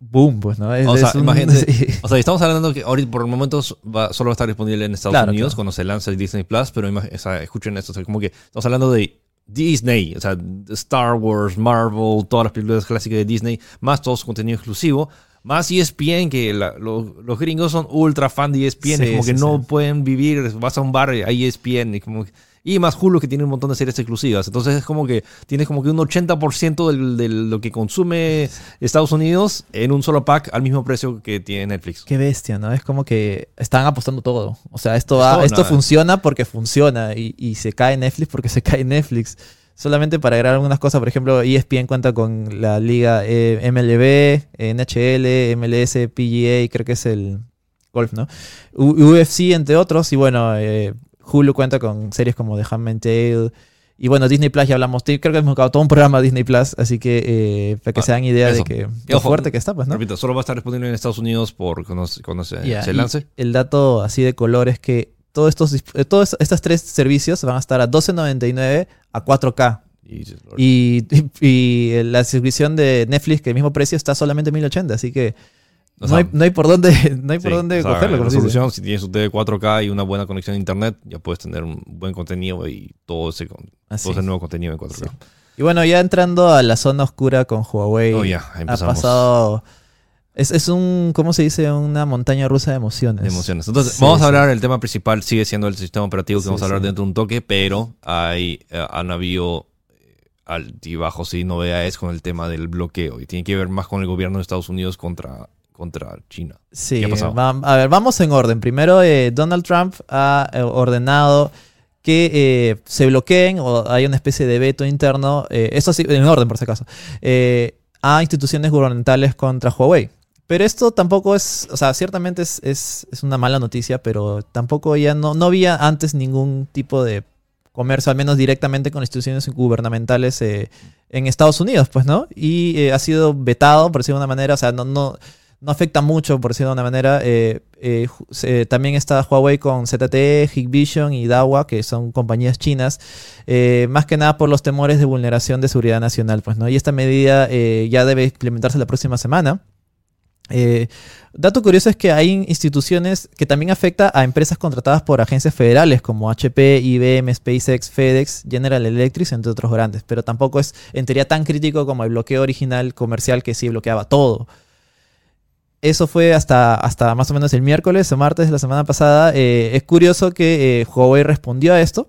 boom, pues, ¿no? Es- O sea, es un- imagínate, sí. O sea, estamos hablando que ahorita por el momento va- solo va a estar disponible en Estados Claro, Unidos claro. cuando se lance el Disney Plus, pero imag- o sea, escuchen esto, o sea, como que estamos hablando de Disney, o sea, Star Wars, Marvel, todas las películas clásicas de Disney, más todo su contenido exclusivo, más ESPN, que la- lo- los gringos son ultra fan de E ESPN, Sí, como sí, que no pueden vivir, vas a un bar, hay E ESPN, y, como que- y más Hulu que tiene un montón de series exclusivas, entonces es como que tienes como que un 80% del- de lo que consume Estados Unidos en un solo pack al mismo precio que tiene Netflix. Qué bestia, ¿no? Es como que están apostando todo. O sea, esto, va- esto funciona porque funciona y, y se cae Netflix porque se cae Netflix. Solamente para agregar algunas cosas, por ejemplo, ESPN cuenta con la liga eh, MLB, NHL, MLS, PGA, creo que es el golf, ¿no? U- UFC, entre otros, y bueno, eh, Hulu cuenta con series como The Handmaid's Tale. Y bueno, Disney Plus ya hablamos, creo que hemos buscado todo un programa de Disney Plus, así que eh, para que Ah, se dan idea eso. de que Y lo ojo, fuerte que está, pues, ¿no? Repito, solo va a estar disponible en Estados Unidos por cuando, se- cuando se, lance. El dato así de color es que todos estos, eh, todos estos tres servicios van a estar a 12.99 a 4K. Y- Y, y- y la suscripción de Netflix, que el mismo precio, está solamente 1080. Así que o no, hay, no hay por dónde, no hay por sí, dónde o sea, cogerlo. Como si tienes un TV 4K y una buena conexión a internet, ya puedes tener un buen contenido y todo ese, Así. todo ese nuevo contenido en 4K. Sí. Y bueno, ya entrando a la zona oscura con Huawei. Oh, ha pasado. Es, es un, ¿cómo se dice? Una montaña rusa de emociones. de emociones. Entonces, Sí, vamos a hablar, el tema principal sigue siendo el sistema operativo que vamos a hablar dentro de un toque, pero hay, eh, han habido eh, altibajos y novedades con el tema del bloqueo y tiene que ver más con el gobierno de Estados Unidos contra, contra China. Sí, ¿Qué ha pasado? va- a ver, vamos en orden. Primero, eh, Donald Trump ha eh, ordenado que eh, se bloqueen o hay una especie de veto interno, eh, eso sí, en orden por si acaso, eh, a instituciones gubernamentales contra Huawei. Pero esto tampoco es, o sea, ciertamente es, es- es una mala noticia, pero tampoco ya no, no había antes ningún tipo de comercio, al menos directamente con instituciones gubernamentales eh, en Estados Unidos, pues, ¿no? Y eh, ha sido vetado, por decirlo de una manera, o sea, no, no, no afecta mucho, por decirlo de una manera. eh, eh, también está Huawei con ZTE, Hikvision y Dahua, que son compañías chinas, eh, más que nada por los temores de vulneración de seguridad nacional, pues, ¿no? Y esta medida ya debe implementarse la próxima semana. Dato curioso es que hay instituciones que también afecta a empresas contratadas por agencias federales como HP, IBM, SpaceX, FedEx, General Electric, entre otros grandes, pero tampoco es en teoría tan crítico como el bloqueo original comercial que sí bloqueaba todo. Eso fue hasta, hasta más o menos el miércoles o martes de la semana pasada. Eh, es curioso que eh, Huawei respondió a esto,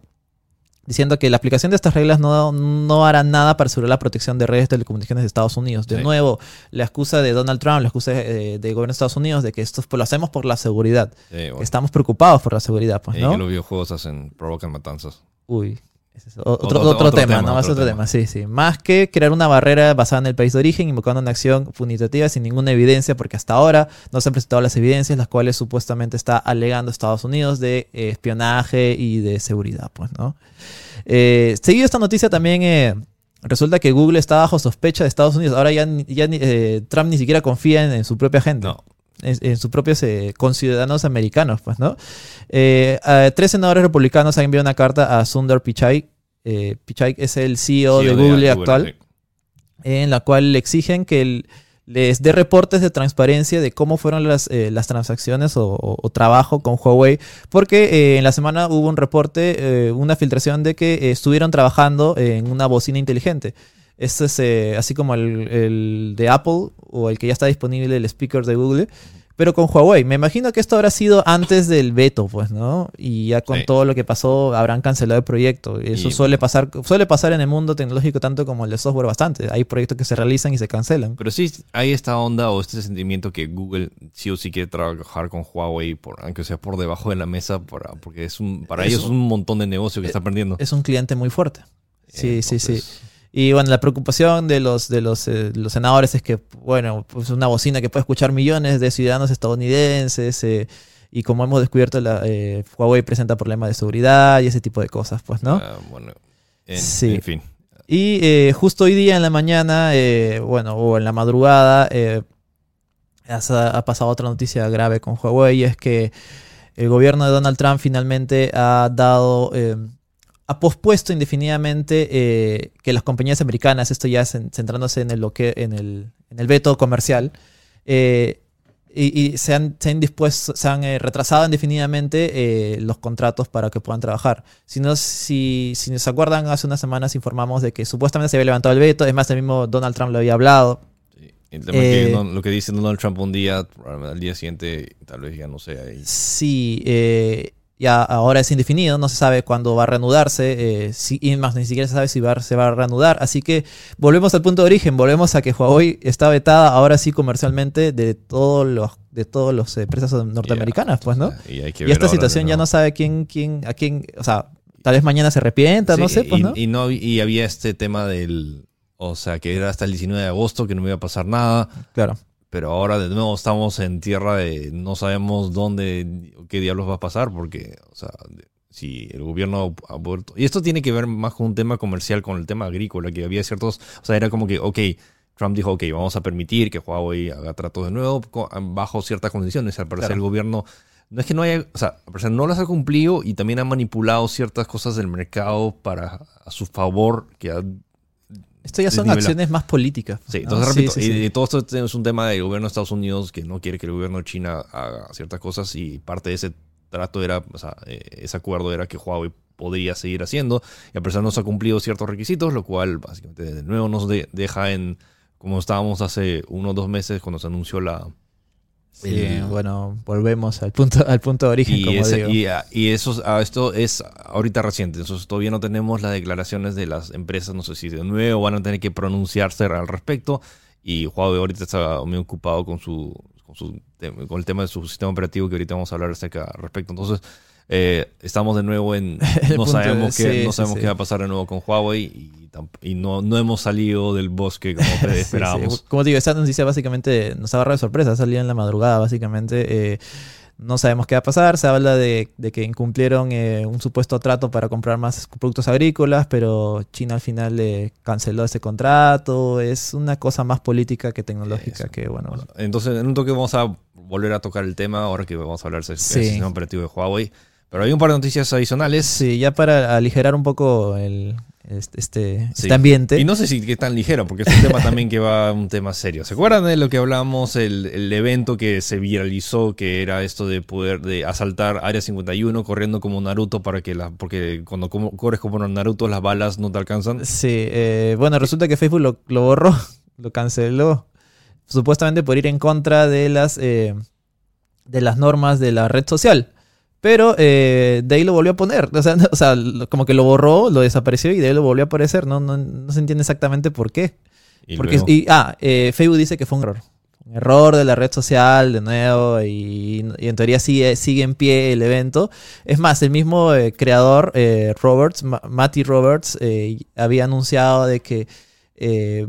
diciendo que la aplicación de estas reglas no, no hará nada para asegurar la protección de redes de telecomunicaciones de Estados Unidos. De Sí. nuevo, la excusa de Donald Trump, la excusa eh, del gobierno de Estados Unidos de que esto pues, lo hacemos por la seguridad. Bueno, Estamos preocupados por la seguridad, pues, ¿no? que los videojuegos hacen, provocan matanzas. Uy. Ese es o- otro, Otro- otro, otro tema, tema, ¿no? Más otro tema. tema, sí, sí. Más que crear una barrera basada en el país de origen, invocando una acción punitiva sin ninguna evidencia, porque hasta ahora no se han presentado las evidencias, las cuales supuestamente está alegando Estados Unidos de eh, espionaje y de seguridad, pues, ¿no? Eh, seguido esta noticia también eh, resulta que Google está bajo sospecha de Estados Unidos. Ahora ya, ya eh, Trump ni siquiera confía en, en su propia gente. No. En, en sus propios eh, conciudadanos americanos, pues, ¿no? Eh, tres senadores republicanos han enviado una carta a Sundar Pichai. Eh, Pichai es el CEO, de Google actual, en la cual le exigen que el- les dé reportes de transparencia de cómo fueron las, eh, las transacciones o, o- o trabajo con Huawei, porque eh, en la semana hubo un reporte, eh, una filtración de que eh, estuvieron trabajando en una bocina inteligente. Este es eh, así como el, el de Apple o el que ya está disponible, el speaker de Google, pero con Huawei. Me imagino que esto habrá sido antes del veto, pues, ¿no? Y ya con Sí. todo lo que pasó habrán cancelado el proyecto. Eso Y- suele pasar, suele pasar en el mundo tecnológico tanto como el de software bastante. Hay proyectos que se realizan y se cancelan. Pero sí hay esta onda o este sentimiento que Google sí o sí quiere trabajar con Huawei, por, aunque sea por debajo de la mesa, para, porque es un, para Es ellos es un- montón de negocio que está perdiendo. Es un cliente muy fuerte. Sí, sí, sí. Y bueno, la preocupación de los, de los, eh, los senadores es que, bueno, pues una bocina que puede escuchar millones de ciudadanos estadounidenses eh, y como hemos descubierto, la, eh, Huawei presenta problemas de seguridad y ese tipo de cosas, pues, ¿no? ah, bueno, en, Sí. en fin. Y eh, justo hoy día en la mañana, eh, bueno, o en la madrugada, eh, ha, pasado otra noticia grave con Huawei y es que el gobierno de Donald Trump finalmente ha dado, ha pospuesto indefinidamente eh, que las compañías americanas, esto ya cen- centrándose en el, bloque- en el, en el veto comercial, eh, y, y se han, se han dispuesto, se han eh, retrasado indefinidamente eh, los contratos para que puedan trabajar. Si no, si, si se acuerdan, hace unas semanas informamos de que supuestamente se había levantado el veto, es más, el mismo Donald Trump lo había hablado. Sí. El tema que Eh, no- lo que dice Donald Trump un día, al día siguiente, tal vez ya no sea ahí. Sí, eh, ya ahora es indefinido, no se sabe cuándo va a reanudarse, eh, si- y más ni siquiera se sabe si va, se va a reanudar. Así que volvemos al punto de origen, volvemos a que Huawei está vetada ahora sí comercialmente de todos los de todas las empresas norteamericanas, pues, ¿no? Y, hay que Y ver esta situación ya no sabe quién, quién, a quién, o sea, tal vez mañana se arrepienta, no sé, pues, y, ¿no? Y, no, y había este tema del. O sea, que era hasta el 19 de agosto que no iba a pasar nada. Claro. Pero ahora de nuevo estamos en tierra de no sabemos dónde, qué diablos va a pasar, porque, o sea, si el gobierno ha vuelto. Y esto tiene que ver más con un tema comercial, con el tema agrícola, que había ciertos. O sea, era como que, ok, Trump dijo, ok, vamos a permitir que Huawei haga tratos de nuevo co- bajo ciertas condiciones. Al parecer, Claro. el gobierno. No es que no haya. O sea, al parecer no las ha cumplido y también ha manipulado ciertas cosas del mercado para a su favor, que ha Esto ya son acciones más políticas. Sí, entonces Sí, repito, sí, y, sí. y todo esto es un tema del gobierno de Estados Unidos que no quiere que el gobierno de China haga ciertas cosas y parte de ese trato era, o sea, eh, ese acuerdo era que Huawei podría seguir haciendo y a pesar no se ha cumplido ciertos requisitos, lo cual básicamente de nuevo nos de- deja en como estábamos hace uno o dos meses cuando se anunció la... Sí, el- bueno, volvemos al punto, al punto de origen, y, como ese- digo. y, ah, y eso, ah, esto es ahorita reciente, entonces todavía no tenemos las declaraciones de las empresas, no sé si de nuevo van a tener que pronunciarse al respecto y Huawei ahorita está muy ocupado con su, con, su con el tema de su sistema operativo que ahorita vamos a hablar acerca al respecto, entonces eh, estamos de nuevo en no sabemos, de- qué, sí, no sabemos sí. qué va a pasar de nuevo con Huawei y, y no, no hemos salido del bosque como Sí, sí. esperábamos. Como te digo, esta noticia básicamente nos agarra de sorpresa, salía en la madrugada básicamente. eh, no sabemos qué va a pasar, se habla de, de que incumplieron eh, un supuesto trato para comprar más productos agrícolas, pero China al final le canceló ese contrato. Es una cosa más política que tecnológica, Eso. que bueno, Bueno, entonces, en un toque vamos a volver a tocar el tema, ahora que vamos a hablar del Sí. sistema operativo de Huawei. Pero hay un par de noticias adicionales. sí, ya para aligerar un poco el, este, este, Sí. este ambiente. Y no sé si qué tan ligero, porque es un tema también que va un tema serio. ¿Se acuerdan de lo que hablamos, el, el evento que se viralizó, que era esto de poder de asaltar Área 51 corriendo como Naruto para que la, porque cuando como- corres como Naruto las balas no te alcanzan? Sí, eh, bueno, resulta que Facebook lo, lo borró, lo canceló, supuestamente por ir en contra de las, eh, de las normas de la red social. Pero eh, de ahí lo volvió a poner. O sea, no- o sea, como que lo borró, lo desapareció y de ahí lo volvió a aparecer. No, no, no se entiende exactamente por qué. Y Porque, luego- y, ah, eh, Facebook dice que fue un error. Un error de la red social, de nuevo, y, y en teoría sigue, sigue en pie el evento. Es más, el mismo eh, creador, eh, Roberts, Ma- Matty Roberts, eh, había anunciado de que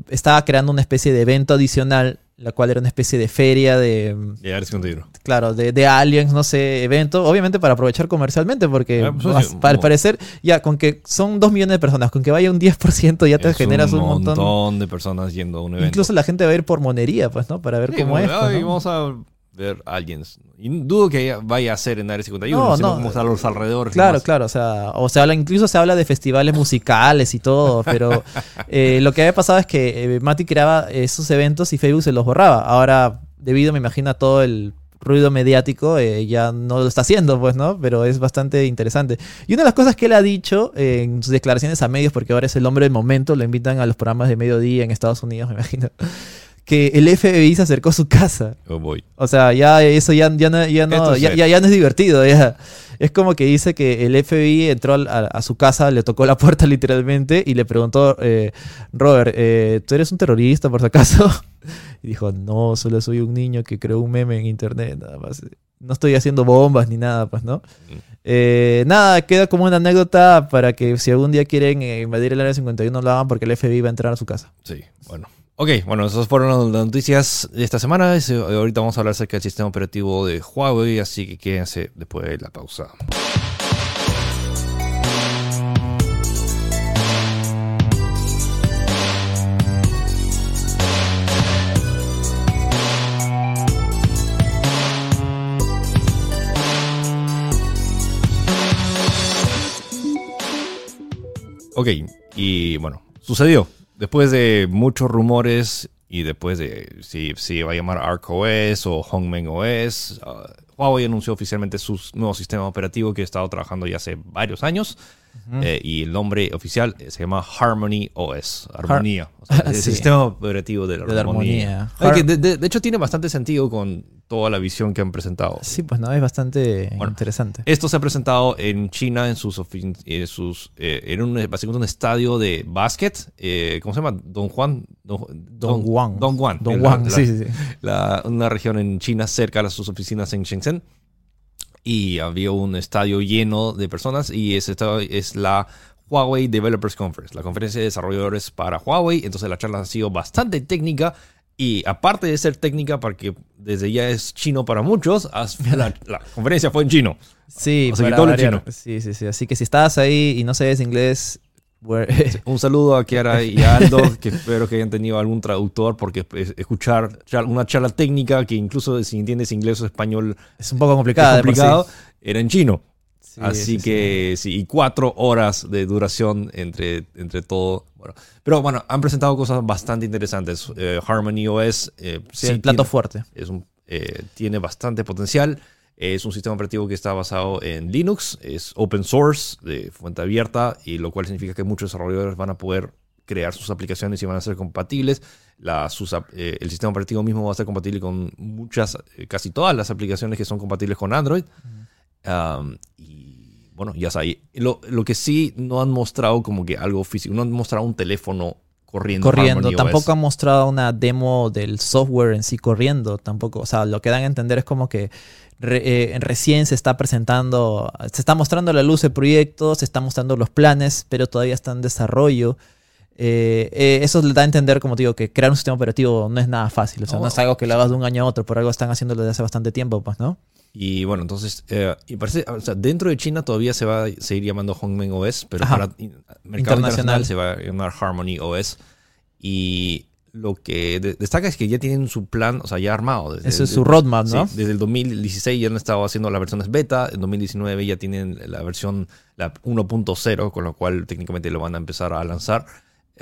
estaba creando una especie de evento adicional, la cual era una especie de feria de, Área 51. claro, de, de aliens, no sé, evento, obviamente para aprovechar comercialmente, porque Ah, pues, sí, al parecer, ya con que son dos millones de personas, con que vaya un 10% ya te Es generas un un montón. de personas yendo a un evento. Incluso la gente va a ir por monería, pues, ¿no? Para ver Sí, cómo es. pues, "Ay, ¿no? vamos a ver aliens. Y dudo que vaya a ser en Área 51, No, sino no. como a los alrededores. Claro, claro, o sea, o se habla, incluso se habla de festivales musicales y todo, pero eh, lo que había pasado es que eh, Mati creaba esos eventos y Facebook se los borraba. Ahora, debido, me imagino, a todo el ruido mediático, eh, ya no lo está haciendo, pues, ¿no? Pero es bastante interesante. Y una de las cosas que él ha dicho eh, en sus declaraciones a medios, porque ahora es el hombre del momento, lo invitan a los programas de mediodía en Estados Unidos, me imagino, que el FBI se acercó a su casa. Oh, boy. O sea, ya eso ya, ya, no, ya, no, ya, ya- ya no es divertido. Ya. Es como que dice que el FBI entró a, a su casa, le tocó la puerta literalmente y le preguntó, eh, Robert, eh, ¿tú eres un terrorista por si acaso? Y dijo, no, solo soy un niño que creó un meme en internet, nada más. No estoy haciendo bombas ni nada, pues, ¿no? Eh, nada, queda como una anécdota para que si algún día quieren eh, invadir el área 51 lo hagan porque el FBI va a entrar a su casa. Sí, bueno. Ok, bueno, esas fueron las noticias de esta semana. Eh, Ahorita vamos a hablar acerca del sistema operativo de Huawei, así que quédense después de la pausa. Ok, y bueno, sucedió. Después de muchos rumores y después de si se iba a llamar ArcOS o Hongmeng OS, uh, Huawei anunció oficialmente su nuevo sistema operativo que ha estado trabajando ya hace varios años. Eh, y el nombre oficial eh, se llama Harmony OS, Armonía. O sea, es Sí. el sistema operativo de la, De armonía. armonía. Ay, que de, de- de hecho tiene bastante sentido con toda la visión que han presentado. Sí, pues no, es bastante Bueno. interesante. Esto se ha presentado en China en sus, eh, sus eh, en un, básicamente un estadio de básquet. eh, ¿Cómo se llama? Don Juan. Don, Don Juan. Don Juan. Don en la- Juan, la- sí, sí, sí. la- una región en China cerca de sus oficinas en Shenzhen. Y había un estadio lleno de personas y ese estadio es la Huawei Developers Conference, la conferencia de desarrolladores para Huawei. Entonces la charla ha sido bastante técnica y aparte de ser técnica, porque desde ya es chino para muchos, la, la conferencia fue en chino. Sí, O sea, que para todo variar. chino. Sí, sí, sí. Así que si estás ahí y no sabes inglés, bueno, Un saludo a Kiara y a Aldo, que espero que hayan tenido algún traductor, porque pues, escuchar char- una charla técnica que incluso si entiendes inglés o español es un poco de por sí. complicado, era en chino. Sí, Así sí, sí. que sí, y cuatro horas de duración entre, entre todo. Bueno, pero bueno, han presentado cosas bastante interesantes. Eh, Harmony OS eh, Sí, sí el plato tiene, fuerte. es un, eh, tiene bastante potencial. Es un sistema operativo que está basado en Linux, es open source, de fuente abierta, y lo cual significa que muchos desarrolladores van a poder crear sus aplicaciones y van a ser compatibles. La, sus eh, el sistema operativo mismo va a ser compatible con muchas, eh, casi todas las aplicaciones que son compatibles con Android. Um, y bueno, ya sabes. Lo, lo que sí no han mostrado como que algo físico, no han mostrado un teléfono corriendo. Corriendo. Harmony Tampoco OS. han mostrado una demo del software en sí corriendo. Tampoco. O sea, lo que dan a entender es como que re- eh, recién se está presentando, se está mostrando a la luz el proyecto, se están mostrando los planes, pero todavía está en desarrollo. Eh, eh, eso le da a entender, como te digo, que crear un sistema operativo no es nada fácil. O sea, No. no es algo que lo hagas de un año a otro, por algo están haciéndolo desde hace bastante tiempo, pues, ¿no? Y bueno, entonces, y parece, o sea, dentro de China todavía se va a seguir llamando Hongmeng OS, pero Ajá. para mercado Internacional. internacional se va a llamar Harmony OS. Y lo que de- destaca es que ya tienen su plan, o sea, ya armado. Desde, Eso es su roadmap, sí, ¿no? desde el 2016 ya han estado haciendo las versiones beta, en 2019 ya tienen la versión la 1.0, con lo cual técnicamente lo van a empezar a lanzar.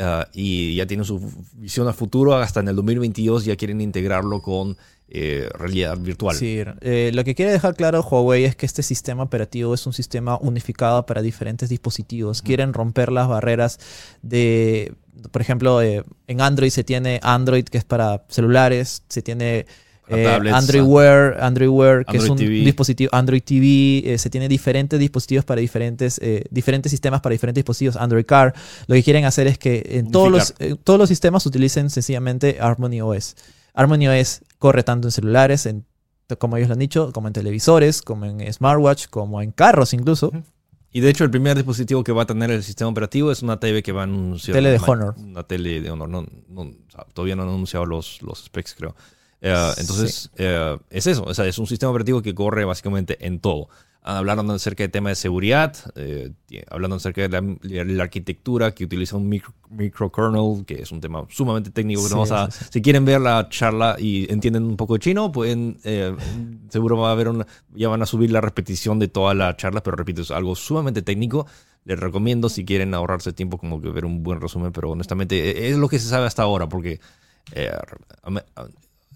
Ah, y ya tienen su visión a futuro, hasta en el 2022 ya quieren integrarlo con eh, realidad virtual. Sí, eh, lo que quiere dejar claro Huawei es que este sistema operativo es un sistema unificado para diferentes dispositivos. Quieren romper las barreras de, por ejemplo, eh, en Android se tiene Android que es para celulares, se tiene eh, tablets, Android. Wear, Android Wear, que es un TV. dispositivo Android TV, eh, se tiene diferentes dispositivos para diferentes, eh, diferentes sistemas para diferentes dispositivos, Android Car. Lo que quieren hacer es que en todos los, todos los sistemas utilicen sencillamente Harmony OS. Harmony OS corre tanto en celulares, en, como ellos lo han dicho, como en televisores, como en smartwatch, como en carros incluso. Y de hecho, el primer dispositivo que va a tener el sistema operativo es una TV que va a anunciar. Tele de una- Honor. Una tele de Honor. No, no, todavía no han anunciado los, los specs, creo. Eh, entonces, eh, es eso. O sea, es un sistema operativo que corre básicamente en todo. Hablando acerca del tema de seguridad, eh, hablando acerca de la, de la, arquitectura que utiliza un micro, microkernel, que es un tema sumamente técnico. Que Sí, vamos a, sí, sí. Si quieren ver la charla y entienden un poco de chino, pueden, eh, seguro va a haber una, ya van a subir la repetición de toda la charla, pero repito, es algo sumamente técnico. Les recomiendo si quieren ahorrarse tiempo como que ver un buen resumen, pero honestamente eh, es lo que se sabe hasta ahora, porque eh,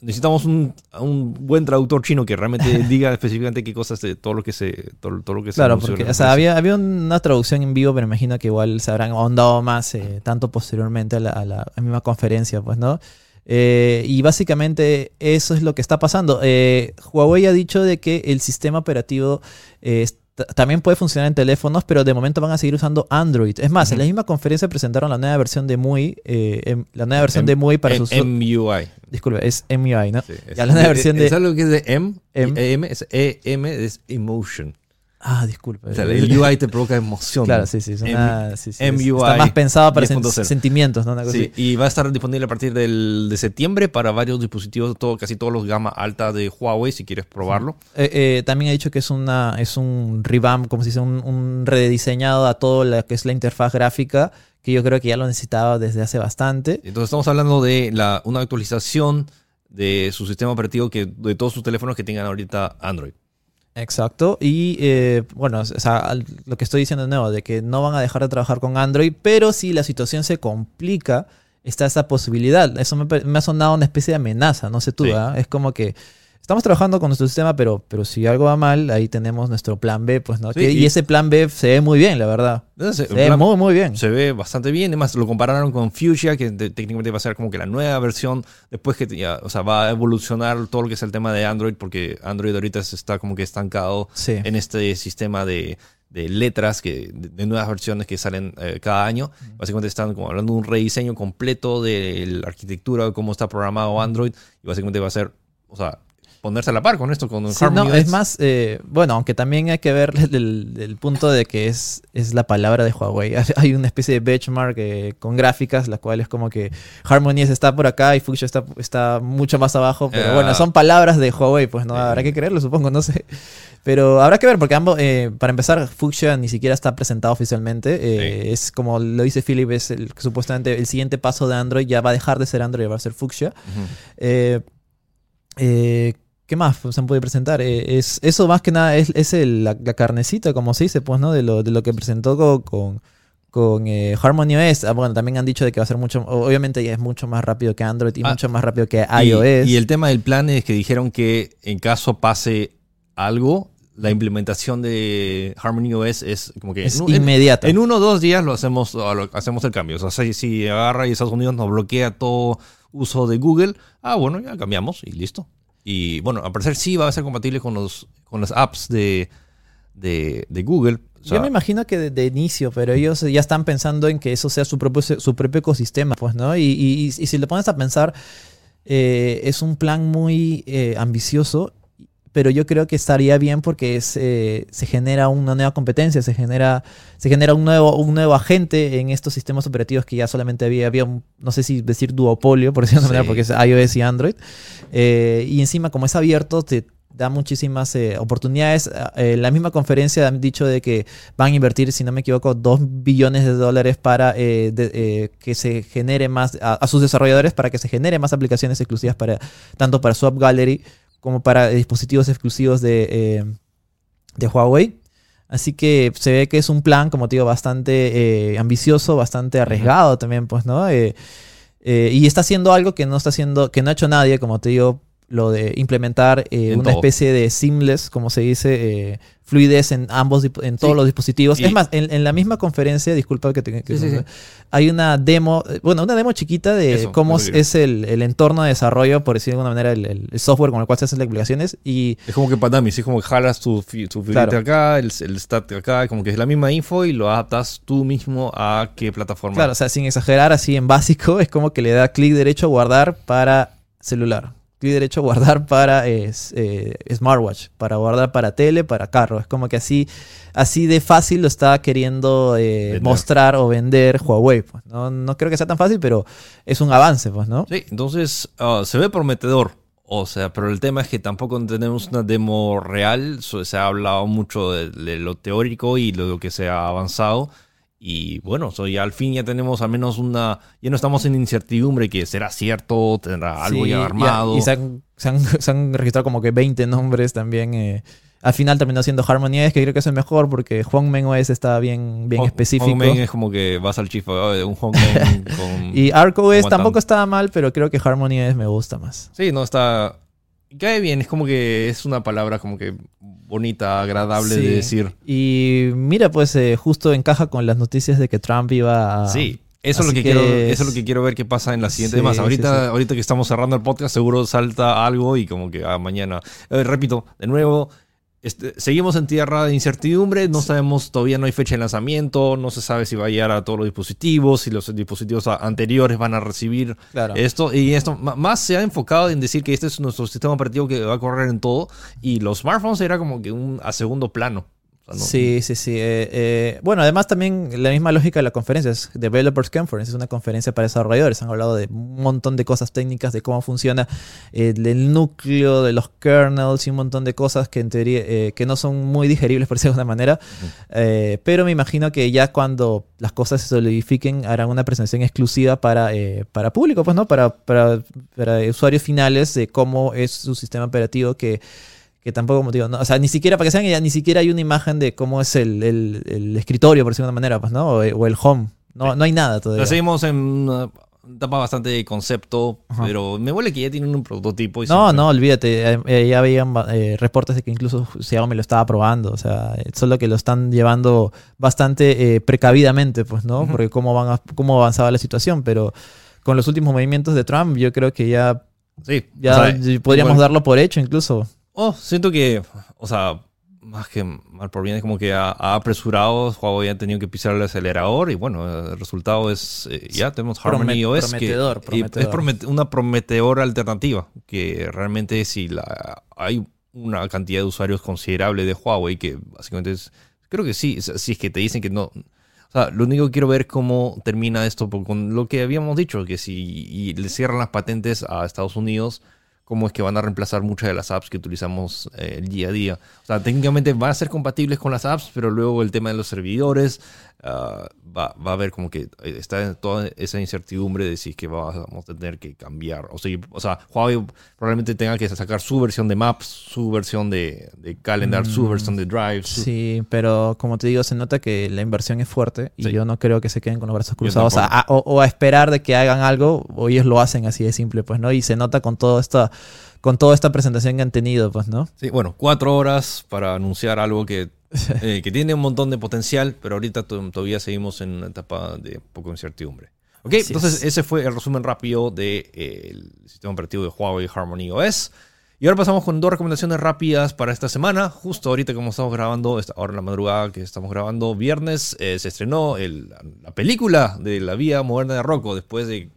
necesitamos un, un buen traductor chino que realmente diga específicamente qué cosas de todo lo que se todo, todo lo que Claro, porque o sea, había, había una traducción en vivo, pero imagino que igual se habrán ahondado más eh, tanto posteriormente a la, a la misma conferencia, pues, ¿no? Eh, y básicamente eso es lo que está pasando. Eh, Huawei ha dicho de que el sistema operativo eh, est- también puede funcionar en teléfonos, pero de momento van a seguir usando Android. Es más, en la misma conferencia presentaron la nueva versión de MUI, eh, em- la nueva versión de MUI para M- sus... MUI. Disculpe, es MUI, ¿no? Sí, es- Ya la nueva versión de... ¿Sabes lo que es de M? M. Y M es EM es emotion. Ah, disculpe. O sea, el UI te provoca emoción. Claro, sí, sí. es una- sí, sí, MUI está más pensado para sen- 10.0. sentimientos, ¿no? Una cosa Sí, así. y va a estar disponible a partir del, de septiembre para varios dispositivos, todo, casi todos los gama alta de Huawei, si quieres probarlo. Eh, eh, también ha dicho que es una es un revamp, como se dice, un, un rediseñado a todo lo que es la interfaz gráfica, que yo creo que ya lo necesitaba desde hace bastante. Entonces estamos hablando de la, una actualización de su sistema operativo que de todos sus teléfonos que tengan ahorita Android. Exacto. Y eh, bueno, o sea, lo que estoy diciendo de nuevo, de que no van a dejar de trabajar con Android, pero si la situación se complica, está esa posibilidad. Eso me, ha sonado una especie de amenaza, no sé tú, Sí. ¿ah? Es como que estamos trabajando con nuestro sistema, pero, pero si algo va mal, ahí tenemos nuestro plan B, pues, ¿no? Sí, Que- y, y- ese plan B se ve muy bien, la verdad. Entonces, Se ve muy, muy bien. se ve bastante bien. Además, lo compararon con Fuchsia, que te- técnicamente va a ser como que la nueva versión. Después que ya, o sea, va a evolucionar todo lo que es el tema de Android, porque Android ahorita se está como que estancado Sí. en este sistema de, de letras que de, de nuevas versiones que salen eh, cada año. Básicamente están como hablando de un rediseño completo de la arquitectura, de cómo está programado Android. Y básicamente va a ser, o sea, ponerse a la par con esto, con Sí, Harmony no, es más, eh, bueno, aunque también hay que ver el, el punto de que es, es la palabra de Huawei. Hay una especie de benchmark eh, con gráficas, la cual es como que Harmony está por acá y Fuchsia está, está mucho más abajo. Pero Eh, bueno, son palabras de Huawei, pues no eh. habrá que creerlo, supongo, no sé. Pero habrá que ver, porque ambos, eh, para empezar, Fuchsia ni siquiera está presentado oficialmente. Eh, Es como lo dice Philip, es el, supuestamente el siguiente paso de Android, ya va a dejar de ser Android y va a ser Fuchsia. Eh, eh, ¿Qué más se han podido presentar? Eh, es, eso más que nada es, es el- la, la carnecita, como se dice, pues, ¿no? De lo, de lo que presentó con, con, con, eh, Harmony OS. Ah, bueno, también han dicho de que va a ser mucho, obviamente ya es mucho más rápido que Android y Ah, mucho más rápido que iOS. Y, el tema del plan es que dijeron que en caso pase algo, la implementación de Harmony OS es como que es en, un- en- inmediata. en uno o dos días lo hacemos, lo- hacemos el cambio. O sea, si, si agarra y Estados Unidos nos bloquea todo uso de Google, ah, bueno, ya cambiamos y listo. Y bueno, al parecer sí va a ser compatible con los con las apps de, de, de Google. O sea, Yo me imagino que de, de inicio, pero ellos ya están pensando en que eso sea su propio, su propio ecosistema, pues, ¿no? Y, y- y si le pones a pensar, eh, es un plan muy eh, ambicioso, pero yo creo que estaría bien porque es, eh, se genera una nueva competencia, se genera, se genera un, nuevo, un nuevo agente en estos sistemas operativos que ya solamente había, había un, no sé si decir duopolio, por decirlo de Sí. manera, porque es iOS y Android. Eh, y encima, como es abierto, te da muchísimas eh, oportunidades. En la misma conferencia han dicho de que van a invertir, si no me equivoco, 2 billones de dólares para eh, de- eh, que se genere más, a, a sus desarrolladores, para que se genere más aplicaciones exclusivas para tanto para su App Gallery como para dispositivos exclusivos de, eh, de Huawei. Así que se ve que es un plan, como te digo, bastante eh, ambicioso, bastante arriesgado también, pues, ¿no? Eh, y está haciendo algo que no está haciendo, que no ha hecho nadie, como te digo, lo de implementar eh, una todo. especie de seamless, como se dice, eh, fluidez en ambos, en todos Sí. los dispositivos. Y- Es más, en, en la misma conferencia, disculpa que te que Sí, hay una demo, eh, bueno, una demo chiquita de Eso, cómo es el, el entorno de desarrollo, por decirlo de alguna manera, el, software con el cual se hacen las aplicaciones. Y Es como que para dummies, es como que jalas tu, tu Claro. acá, el, el stat acá, como que es la misma info y lo adaptas tú mismo a qué plataforma. Claro, o sea, sin exagerar, así en básico, es como que le da clic derecho guardar para celular. Clic derecho guardar para eh, eh, smartwatch, para guardar para tele, para carro. Es como que así, así de fácil lo está queriendo eh, mostrar o vender Huawei. Pues. No, no creo que sea tan fácil, pero es un avance, pues, ¿no? Sí, entonces ah, se ve prometedor. O sea, pero el tema es que tampoco tenemos una demo real. Se ha hablado mucho de, de lo teórico y de lo que se ha avanzado. Y bueno, so ya al fin ya tenemos al menos una. Ya no estamos en incertidumbre que será cierto, tendrá algo Sí, ya armado. Y, se, han, se han- se han registrado como que 20 nombres también. eh. Al final terminó siendo Harmony OS, que creo que es el mejor porque Hongmen OS está bien, bien específico. Hongmen es como que vas al chifa oh, de un Hongmen con. Y Arc OS Aguantando. tampoco estaba mal, pero creo que Harmony OS me gusta más. Sí, no está. Cae bien, es como que es una palabra como que bonita, agradable Sí. de decir. Y mira, pues eh, justo encaja con las noticias de que Trump iba a... Sí, eso es, lo que que quiero, es- eso es lo que quiero ver qué pasa en la siguiente. Sí, sí, ahorita, sí. ahorita que estamos cerrando el podcast, seguro salta algo y como que ah, mañana. Eh, repito, de nuevo, este, seguimos en tierra de incertidumbre, no sabemos, todavía no hay fecha de lanzamiento, no se sabe si va a llegar a todos los dispositivos, si los dispositivos anteriores van a recibir Claro. esto. Y esto más se ha enfocado en decir que este es nuestro sistema operativo que va a correr en todo y los smartphones era como que un a segundo plano. O sea, no- Sí, sí, sí. eh, eh, bueno, además también la misma lógica de la conferencia es Developers Conference, es una conferencia para desarrolladores. Han hablado de un montón de cosas técnicas, de cómo funciona eh, el núcleo de los kernels y un montón de cosas que en teoría eh, que no son muy digeribles por decirlo de alguna manera. Pero me imagino que ya cuando las cosas se solidifiquen harán una presentación exclusiva para, para público, pues, ¿no? Para, para, para usuarios finales de cómo es su sistema operativo que que tampoco, como digo, no, o sea, ni siquiera, para que sean, ya ni siquiera hay una imagen de cómo es el, el- el escritorio, por decirlo de una manera, pues, ¿no? O, o el home. No, no hay nada todavía. seguimos en una etapa bastante de concepto, Ajá. pero me huele que ya tienen un prototipo. Y No, siempre- no, olvídate. eh, eh, ya habían eh, reportes de que incluso Xiaomi lo estaba probando. O sea, eh, solo que lo están llevando bastante eh, precavidamente, pues, ¿no? Porque cómo, van a- cómo avanzaba la situación. Pero con los últimos movimientos de Trump, yo creo que ya, Sí, ya o sea, podríamos darlo por hecho incluso. Oh, siento que, o sea, más que mal por bien, es como que ha, ha apresurado, Huawei ha tenido que pisar el acelerador y bueno, el resultado es, eh, ya tenemos Harmony Promet- OS, prometedor, que prometedor. es promet- una prometedora alternativa, que realmente si la, hay una cantidad de usuarios considerable de Huawei, que básicamente es, creo que sí, si es que te dicen que no... O sea, lo único que quiero ver cómo termina esto con lo que habíamos dicho, que si y le cierran las patentes a Estados Unidos, cómo es que van a reemplazar muchas de las apps que utilizamos eh, el día a día. O sea, técnicamente van a ser compatibles con las apps, pero luego el tema de los servidores ah, va, va a haber como que eh, está toda esa incertidumbre de si es que vamos a tener que cambiar. O sea, o sea Huawei probablemente tenga que sacar su versión de Maps, su versión de, de Calendar, su Mm, versión de Drive. su- Sí, pero como te digo, se nota que la inversión es fuerte y Sí. yo no creo que se queden con los brazos cruzados a- a- o, o a esperar de que hagan algo o ellos lo hacen así de simple, pues, ¿no? Y se nota con todo esta, con toda esta presentación que han tenido, pues, ¿no? Sí, bueno, cuatro horas para anunciar algo que, eh, que tiene un montón de potencial, pero ahorita to- todavía seguimos en una etapa de poco incertidumbre. Ok, Así entonces es. ese fue el resumen rápido del sistema operativo de Huawei Harmony OS. Y ahora pasamos con dos recomendaciones rápidas para esta semana. Justo ahorita como estamos grabando, ahora en la madrugada que estamos grabando, viernes, eh, se estrenó el- la película de la vía moderna de Rocco después de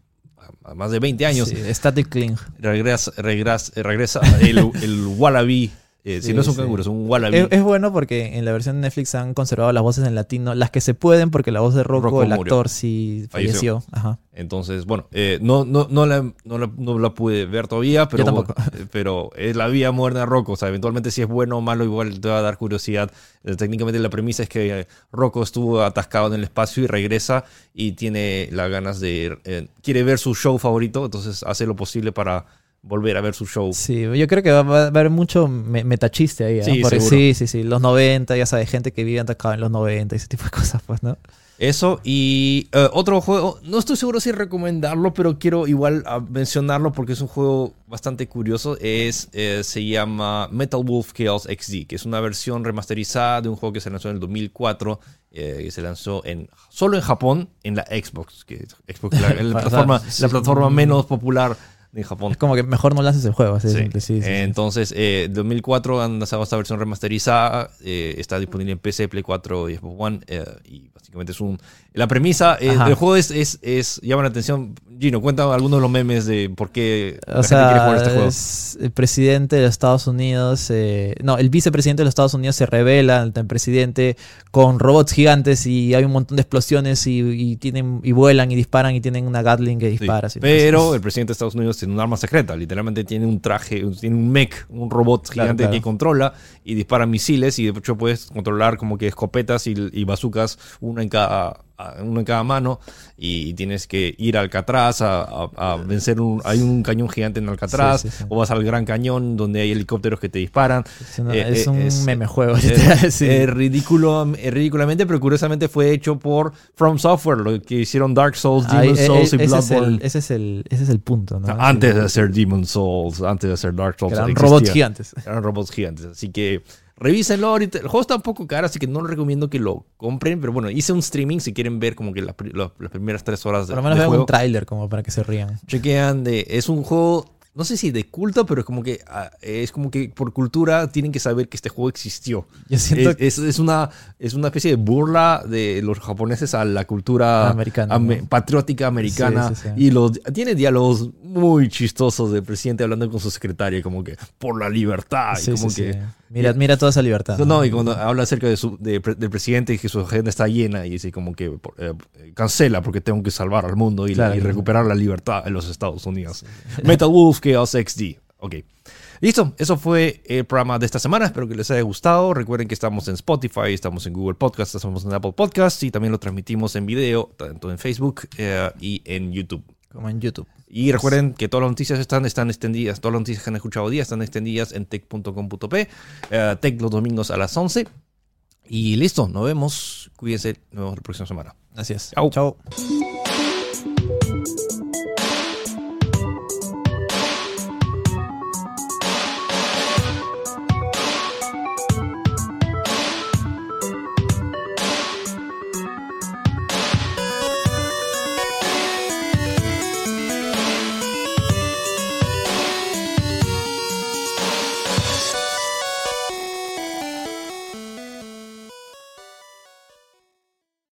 más de 20 años Sí, Static Cling. regresa, regresa, regresa el, el wallaby. Eh, si no es un sí. canguro, es un wallaby. Es, es bueno porque en la versión de Netflix han conservado las voces en latino, las que se pueden, porque la voz de Rocco, Rocco el murió. actor, sí Falleció. falleció. Ajá. Entonces, bueno, eh, no, no, no, la, no, la, no la pude ver todavía, pero, eh, pero es la vía moderna de Rocco. O sea, eventualmente si es bueno o malo, igual te va a dar curiosidad. Eh, técnicamente la premisa es que Rocco estuvo atascado en el espacio y regresa y tiene las ganas de... eh, quiere ver su show favorito, entonces hace lo posible para volver a ver su show. Sí, yo creo que va, va a haber mucho me- metachiste ahí. ¿eh? Sí, Porque sí, sí, sí. Los 90, ya sabes, gente que vive atacado en los 90 y ese tipo de cosas, pues, ¿no? Eso y eh, otro juego, no estoy seguro si recomendarlo, pero quiero igual ah, mencionarlo porque es un juego bastante curioso. Es, eh, se llama Metal Wolf Chaos XD, que es una versión remasterizada de un juego que se lanzó en el 2004, eh, que se lanzó en, solo en Japón, en la Xbox, que es Xbox, la, la plataforma, la plataforma menos popular de Japón. Es como que mejor no lances el juego, así Sí. sí, sí. Entonces, eh, 2004 han lanzado esta versión remasterizada, eh, está disponible en PC, Play 4 y Xbox One, eh, y básicamente es un... La premisa eh, del juego es, es, es- llama la atención, Gino, cuéntame algunos de los memes de por qué la O gente quiere jugar sea, este juego. es el presidente de los Estados Unidos, eh, no, el vicepresidente de los Estados Unidos se revela ante el presidente con robots gigantes y hay un montón de explosiones y, y tienen y vuelan y disparan y tienen una Gatling que dispara. pero el presidente de Estados Unidos tiene un arma secreta, literalmente tiene un traje, tiene un mech, un robot gigante claro. que controla y dispara misiles y de hecho puedes controlar como que escopetas y, y bazucas, una en cada una en cada mano y tienes que ir a Alcatraz a, a- a vencer un hay un cañón gigante en Alcatraz Sí, sí, sí. o vas al Gran Cañón donde hay helicópteros que te disparan Es, una- Eh, es eh, un es- meme juego. Eh, ridículo, eh, ridículamente, pero curiosamente fue hecho por From Software, lo que hicieron Dark Souls, Demon eh, Souls y ese, es Bloodborne. ese, es el, ese es el punto, ¿no? Antes de hacer Demon Souls, antes de hacer Dark Souls. Eran existía. robots gigantes. Eran robots gigantes. Así que revísenlo ahorita. El juego está un poco caro, así que no les recomiendo que lo compren. Pero bueno, hice un streaming si quieren ver como que las, las- las primeras tres horas de, Por lo menos de juego. un tráiler como para que se rían. Chequean de. Es un juego. No sé si de culto, pero es como que ah, es como que por cultura tienen que saber que este juego existió. Yo siento Es, es- es una, es una especie de burla de los japoneses a la cultura Americana, ame- ¿no? patriótica americana. Sí, sí, sí. Y los, tiene diálogos muy chistosos del presidente hablando con su secretaria, como que por la libertad. y como que, sí. Mira, mira toda esa libertad. no, no, y cuando habla acerca de su, de del presidente y que su agenda está llena y dice como que eh, cancela porque tengo que salvar al mundo y, Claro, recuperar la libertad en los Estados Unidos. Metal Wolf Chaos XD. Ok. Listo, eso fue el programa de esta semana. Espero que les haya gustado. Recuerden que estamos en Spotify, estamos en Google Podcast, estamos en Apple Podcast y también lo transmitimos en video, tanto en Facebook eh, y en YouTube. Como en YouTube. Y recuerden que todas las noticias están, están extendidas, todas las noticias que han escuchado hoy día están extendidas en tech.com.p, eh, tech los domingos a las 11. Y listo, nos vemos. Cuídense, nos vemos la próxima semana. Es. Chau. Chao.